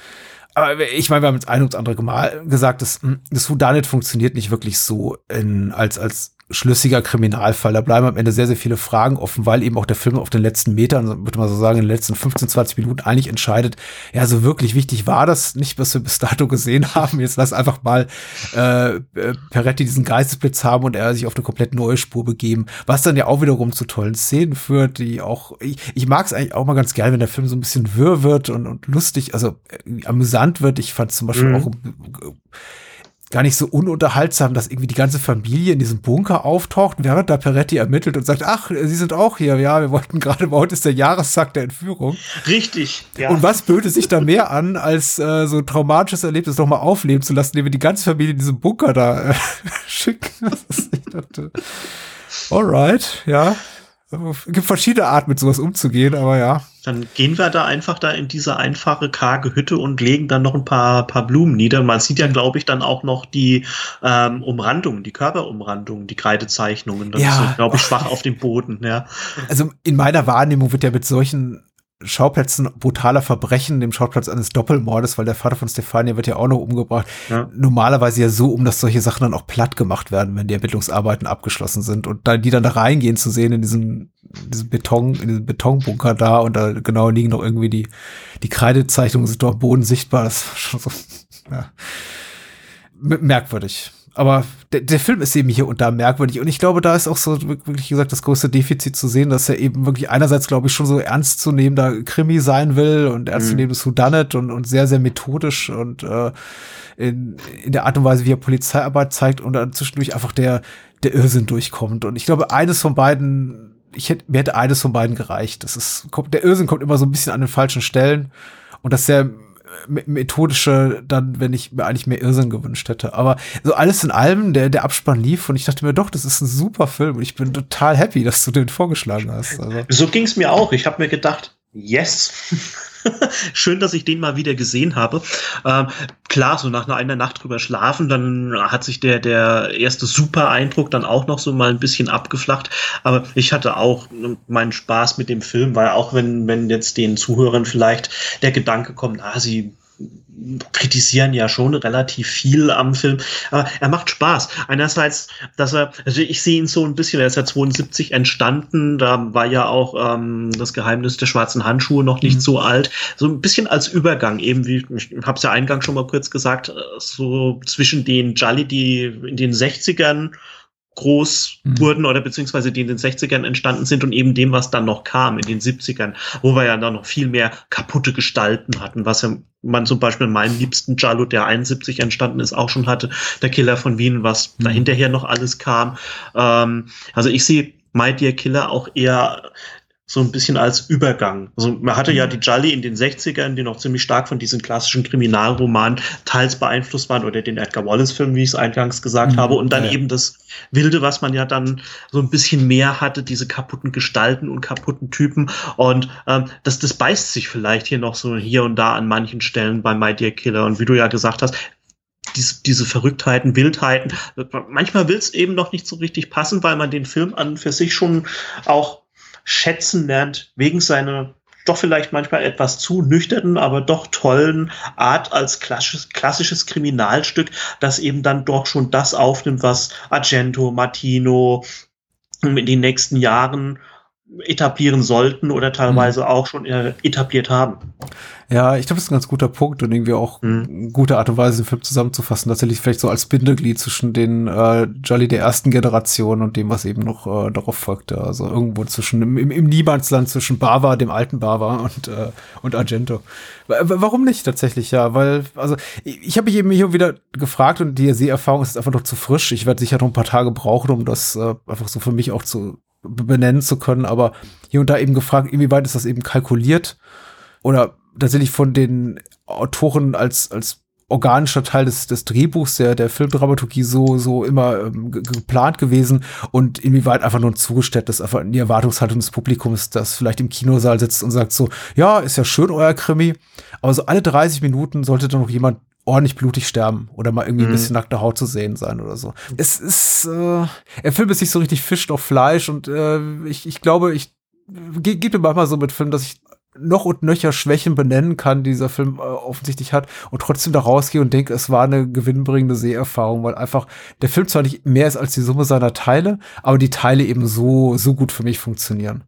aber ich meine, wir haben jetzt ein und andere Mal gesagt, hm, das Whodunit funktioniert nicht wirklich so in, als, als schlüssiger Kriminalfall. Da bleiben am Ende sehr, sehr viele Fragen offen, weil eben auch der Film auf den letzten Metern, würde man so sagen, in den letzten 15, 20 Minuten eigentlich entscheidet, ja, so wirklich wichtig war das nicht, was wir bis dato gesehen haben. Jetzt lass einfach mal äh, äh, Peretti diesen Geistesblitz haben und er sich auf eine komplett neue Spur begeben, was dann ja auch wiederum zu tollen Szenen führt, die auch, ich, ich mag es eigentlich auch mal ganz gerne, wenn der Film so ein bisschen wirr wird und, und lustig, also äh, amüsant wird. Ich fand zum Beispiel mhm. auch gar nicht so ununterhaltsam, dass irgendwie die ganze Familie in diesem Bunker auftaucht, während da Peretti ermittelt und sagt, ach, Sie sind auch hier, ja, wir wollten gerade, heute ist der Jahrestag der Entführung. Richtig, ja. Und was böte sich da mehr an, als äh, so ein traumatisches Erlebnis nochmal aufleben zu lassen, indem wir die ganze Familie in diesem Bunker da äh, schicken. ich dachte, alright, ja. Es gibt verschiedene Arten, mit sowas umzugehen, aber ja. Dann gehen wir da einfach da in diese einfache, karge Hütte und legen dann noch ein paar, paar Blumen nieder. Man sieht ja, glaube ich, dann auch noch die ähm, Umrandungen, die Körperumrandungen, die Kreidezeichnungen. Das ja. ist, glaube ich, schwach auf dem Boden, ja. Also in meiner Wahrnehmung wird ja mit solchen Schauplätzen brutaler Verbrechen, dem Schauplatz eines Doppelmordes, weil der Vater von Stefania wird ja auch noch umgebracht. Ja. Normalerweise ja so, um dass solche Sachen dann auch platt gemacht werden, wenn die Ermittlungsarbeiten abgeschlossen sind. Und da die dann da reingehen zu sehen in diesem, diesem Beton, in diesem Betonbunker da und da genau liegen noch irgendwie die, die Kreidezeichnungen sind dort am Boden sichtbar. Das ist schon so, ja, merkwürdig aber der, der Film ist eben hier und da merkwürdig. Und ich glaube, da ist auch so wirklich gesagt das größte Defizit zu sehen, dass er eben wirklich einerseits, glaube ich, schon so ernstzunehmender Krimi sein will und ernstzunehmendes mhm. Whodunit und, und sehr, sehr methodisch und äh, in, in der Art und Weise, wie er Polizeiarbeit zeigt und dann zwischendurch einfach der, der Irrsinn durchkommt. Und ich glaube, eines von beiden, ich hätte, mir hätte eines von beiden gereicht. Das ist, kommt, der Irrsinn kommt immer so ein bisschen an den falschen Stellen und dass er methodische dann, wenn ich mir eigentlich mehr Irrsinn gewünscht hätte. Aber so alles in allem, der, der Abspann lief und ich dachte mir doch, das ist ein super Film und ich bin total happy, dass du den vorgeschlagen hast. Also. So ging es mir auch. Ich habe mir gedacht, yes. Schön, dass ich den mal wieder gesehen habe. Ähm, klar, so nach einer Nacht drüber schlafen, dann hat sich der, der erste super Eindruck dann auch noch so mal ein bisschen abgeflacht. Aber ich hatte auch meinen Spaß mit dem Film, weil auch wenn, wenn jetzt den Zuhörern vielleicht der Gedanke kommt, ah, sie kritisieren ja schon relativ viel am Film, aber er macht Spaß. Einerseits, dass er, also ich sehe ihn so ein bisschen, er ist ja 72 entstanden, da war ja auch ähm, das Geheimnis der schwarzen Handschuhe noch nicht mhm. so alt, so ein bisschen als Übergang, eben wie, ich habe es ja eingangs schon mal kurz gesagt, so zwischen den Jolly, die in den 60ern groß mhm. wurden oder beziehungsweise die in den 60ern entstanden sind und eben dem, was dann noch kam in den 70ern, wo wir ja dann noch viel mehr kaputte Gestalten hatten, was ja man zum Beispiel meinen liebsten Jalo, der 71 entstanden ist, auch schon hatte, der Killer von Wien, was mhm. dahinterher noch alles kam. Ähm, also ich sehe My Dear Killer auch eher so ein bisschen als Übergang. Also man hatte ja mhm. die Jolly in den 60ern, die noch ziemlich stark von diesen klassischen Kriminalromanen teils beeinflusst waren oder den Edgar Wallace-Film, wie ich es eingangs gesagt mhm, habe. Und dann ja. eben das Wilde, was man ja dann so ein bisschen mehr hatte, diese kaputten Gestalten und kaputten Typen. Und ähm, das, das beißt sich vielleicht hier noch so hier und da an manchen Stellen bei My Dear Killer. Und wie du ja gesagt hast, diese, diese Verrücktheiten, Wildheiten. Manchmal will es eben noch nicht so richtig passen, weil man den Film an für sich schon auch schätzen lernt, wegen seiner doch vielleicht manchmal etwas zu nüchternen, aber doch tollen Art als klassisches, klassisches Kriminalstück, das eben dann doch schon das aufnimmt, was Argento, Martino in den nächsten Jahren etablieren sollten oder teilweise mhm. auch schon etabliert haben. Ja, ich glaube, das ist ein ganz guter Punkt und irgendwie auch mhm. eine gute Art und Weise, den Film zusammenzufassen. Tatsächlich vielleicht so als Bindeglied zwischen den äh, Jolly der ersten Generation und dem, was eben noch äh, darauf folgte. Also irgendwo zwischen im, im, im Niemandsland zwischen Bava, dem alten Bava und, äh, und Argento. Warum nicht tatsächlich, ja? Weil, also ich habe mich eben hier wieder gefragt und die Seherfahrung ist einfach noch zu frisch. Ich werde sicher noch ein paar Tage brauchen, um das äh, einfach so für mich auch zu benennen zu können, aber hier und da eben gefragt, inwieweit ist das eben kalkuliert oder tatsächlich von den Autoren als, als organischer Teil des, des Drehbuchs, der, der Filmdramaturgie so, so immer ähm, geplant gewesen und inwieweit einfach nur ein zugestelltes, einfach die Erwartungshaltung des Publikums, das vielleicht im Kinosaal sitzt und sagt so, ja, ist ja schön euer Krimi, aber so alle 30 Minuten sollte dann noch jemand ordentlich blutig sterben oder mal irgendwie mhm. ein bisschen nackte Haut zu sehen sein oder so. Es ist, äh, er Film ist nicht so richtig Fisch auf Fleisch und äh, ich, ich glaube, ich ge gebe mir manchmal so mit Filmen, dass ich noch und nöcher Schwächen benennen kann, die dieser Film äh, offensichtlich hat und trotzdem da rausgehe und denke, es war eine gewinnbringende Seherfahrung, weil einfach der Film zwar nicht mehr ist als die Summe seiner Teile, aber die Teile eben so, so gut für mich funktionieren.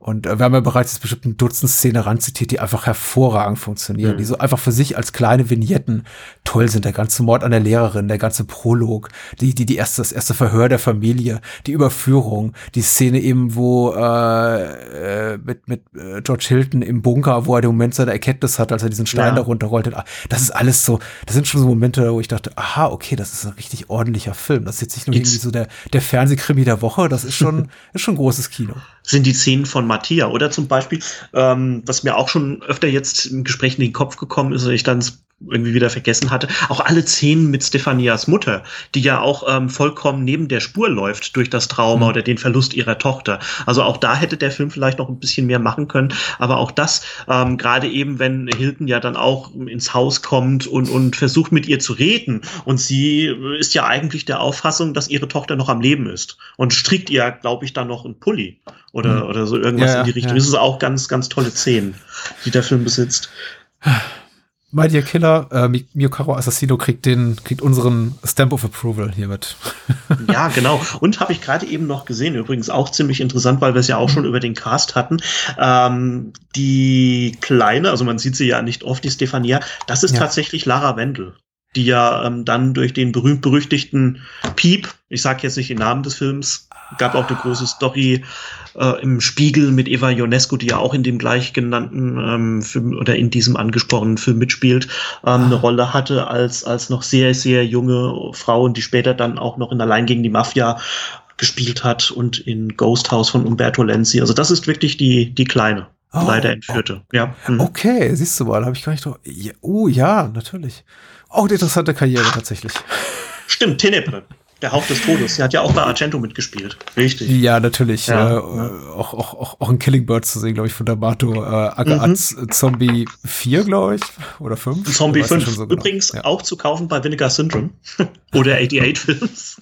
Und äh, wir haben ja bereits jetzt bestimmt ein Dutzend Szenen ranzitiert, die einfach hervorragend funktionieren, mhm. die so einfach für sich als kleine Vignetten toll sind. Der ganze Mord an der Lehrerin, der ganze Prolog, die, die, die erste, das erste Verhör der Familie, die Überführung, die Szene eben, wo äh, äh mit, mit äh, George Hilton im Bunker, wo er den Moment seiner Erkenntnis hat, als er diesen Stein ja. da runterrollt. Ah, das ist alles so, das sind schon so Momente, wo ich dachte, aha, okay, das ist ein richtig ordentlicher Film. Das ist jetzt nicht nur irgendwie so der, der Fernsehkrimi der Woche, das ist schon, ist schon großes Kino. Sind die Szenen von Mattia. Oder zum Beispiel, ähm, was mir auch schon öfter jetzt im Gespräch in den Kopf gekommen ist, und ich dann irgendwie wieder vergessen hatte, auch alle Szenen mit Stefanias Mutter, die ja auch ähm, vollkommen neben der Spur läuft durch das Trauma mhm. oder den Verlust ihrer Tochter. Also auch da hätte der Film vielleicht noch ein bisschen mehr machen können. Aber auch das, ähm, gerade eben, wenn Hilton ja dann auch ins Haus kommt und, und versucht mit ihr zu reden und sie ist ja eigentlich der Auffassung, dass ihre Tochter noch am Leben ist und strickt ihr, glaube ich, dann noch einen Pulli oder, mhm. oder so irgendwas ja, in die Richtung. Ja. Das ist auch ganz, ganz tolle Szenen, die der Film besitzt. My Dear Killer, äh, Miyokaro Assassino kriegt den, kriegt unseren Stamp of Approval hiermit. ja, genau. Und habe ich gerade eben noch gesehen, übrigens auch ziemlich interessant, weil wir es ja auch schon über den Cast hatten. Ähm, die Kleine, also man sieht sie ja nicht oft, die Stefania, das ist ja. tatsächlich Lara Wendel die ja ähm, dann durch den berühmt-berüchtigten Piep, ich sage jetzt nicht den Namen des Films, gab auch eine große Story äh, im Spiegel mit Eva Ionesco, die ja auch in dem gleich genannten ähm, Film oder in diesem angesprochenen Film mitspielt, ähm, eine Rolle hatte als, als noch sehr, sehr junge Frau und die später dann auch noch in Allein gegen die Mafia gespielt hat und in Ghost House von Umberto Lenzi. Also das ist wirklich die, die Kleine. oh, leider entführte. Oh. Ja. Mhm. Okay, siehst du mal, habe ich gar nicht drauf. Ja, oh ja, natürlich. Auch eine interessante Karriere tatsächlich. Stimmt, Tenebre. Der Hauch des Todes. Sie hat ja auch bei Argento mitgespielt. Richtig. Ja, natürlich. Ja, äh. Auch, auch, auch, auch ein Killing Bird zu sehen, glaube ich, von D'Amato. Äh, Agatz mhm. Zombie 4, glaube ich. Oder 5. Zombie 5. So genau. Übrigens ja. auch zu kaufen bei Vinegar Syndrome. Oder 88 Films.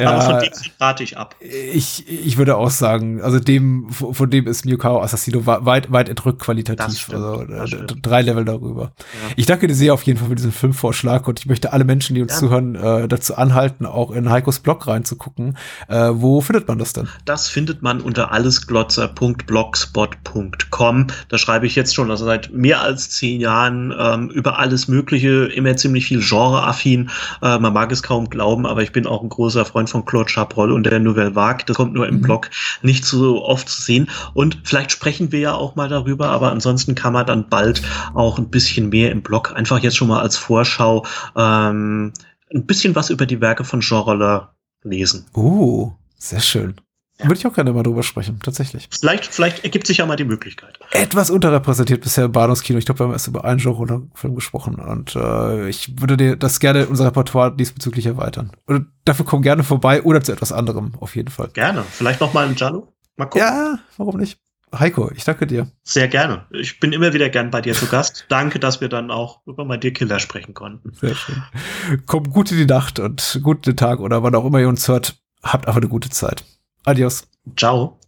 Ja, Aber von dem rate ich ab. Ich, ich würde auch sagen, also dem, von dem ist Miyukao Assassino weit, weit entrückt qualitativ. Stimmt, also äh, drei Level darüber. Ich danke dir sehr auf jeden Fall für diesen Filmvorschlag und ich möchte alle Menschen, die uns zuhören, äh, dazu anhalten, auch in Heikos Blog reinzugucken. Äh, wo findet man das denn? Das findet man unter allesglotzer.blogspot.com. Da schreibe ich jetzt schon, also seit mehr als zehn Jahren ähm, über alles Mögliche, immer ziemlich viel genreaffin. Äh, man mag es kaum glauben, aber ich bin auch ein großer Freund von Claude Chabrol und der Nouvelle Vague. Das kommt nur im mhm. Blog nicht so oft zu sehen. Und vielleicht sprechen wir ja auch mal darüber, aber ansonsten kann man dann bald auch ein bisschen mehr im Blog einfach jetzt schon mal als Vorschau ähm, ein bisschen was über die Werke von Jean Roller lesen. Uh, sehr schön. Ja. Würde ich auch gerne mal drüber sprechen, tatsächlich. Vielleicht, vielleicht ergibt sich ja mal die Möglichkeit. Etwas unterrepräsentiert bisher im Bahnhofskino. Ich glaube, wir haben erst über einen Genre-Film gesprochen und äh, ich würde dir das gerne, unser Repertoire diesbezüglich erweitern. Und dafür komm gerne vorbei oder zu etwas anderem, auf jeden Fall. Gerne. Vielleicht noch mal ein Jalo? Mal gucken. Ja, warum nicht? Heiko, ich danke dir. Sehr gerne. Ich bin immer wieder gern bei dir zu Gast. danke, dass wir dann auch über My Dear Killer sprechen konnten. Sehr schön. Kommt gut in die Nacht und guten Tag oder wann auch immer ihr uns hört. Habt einfach eine gute Zeit. Adios. Ciao.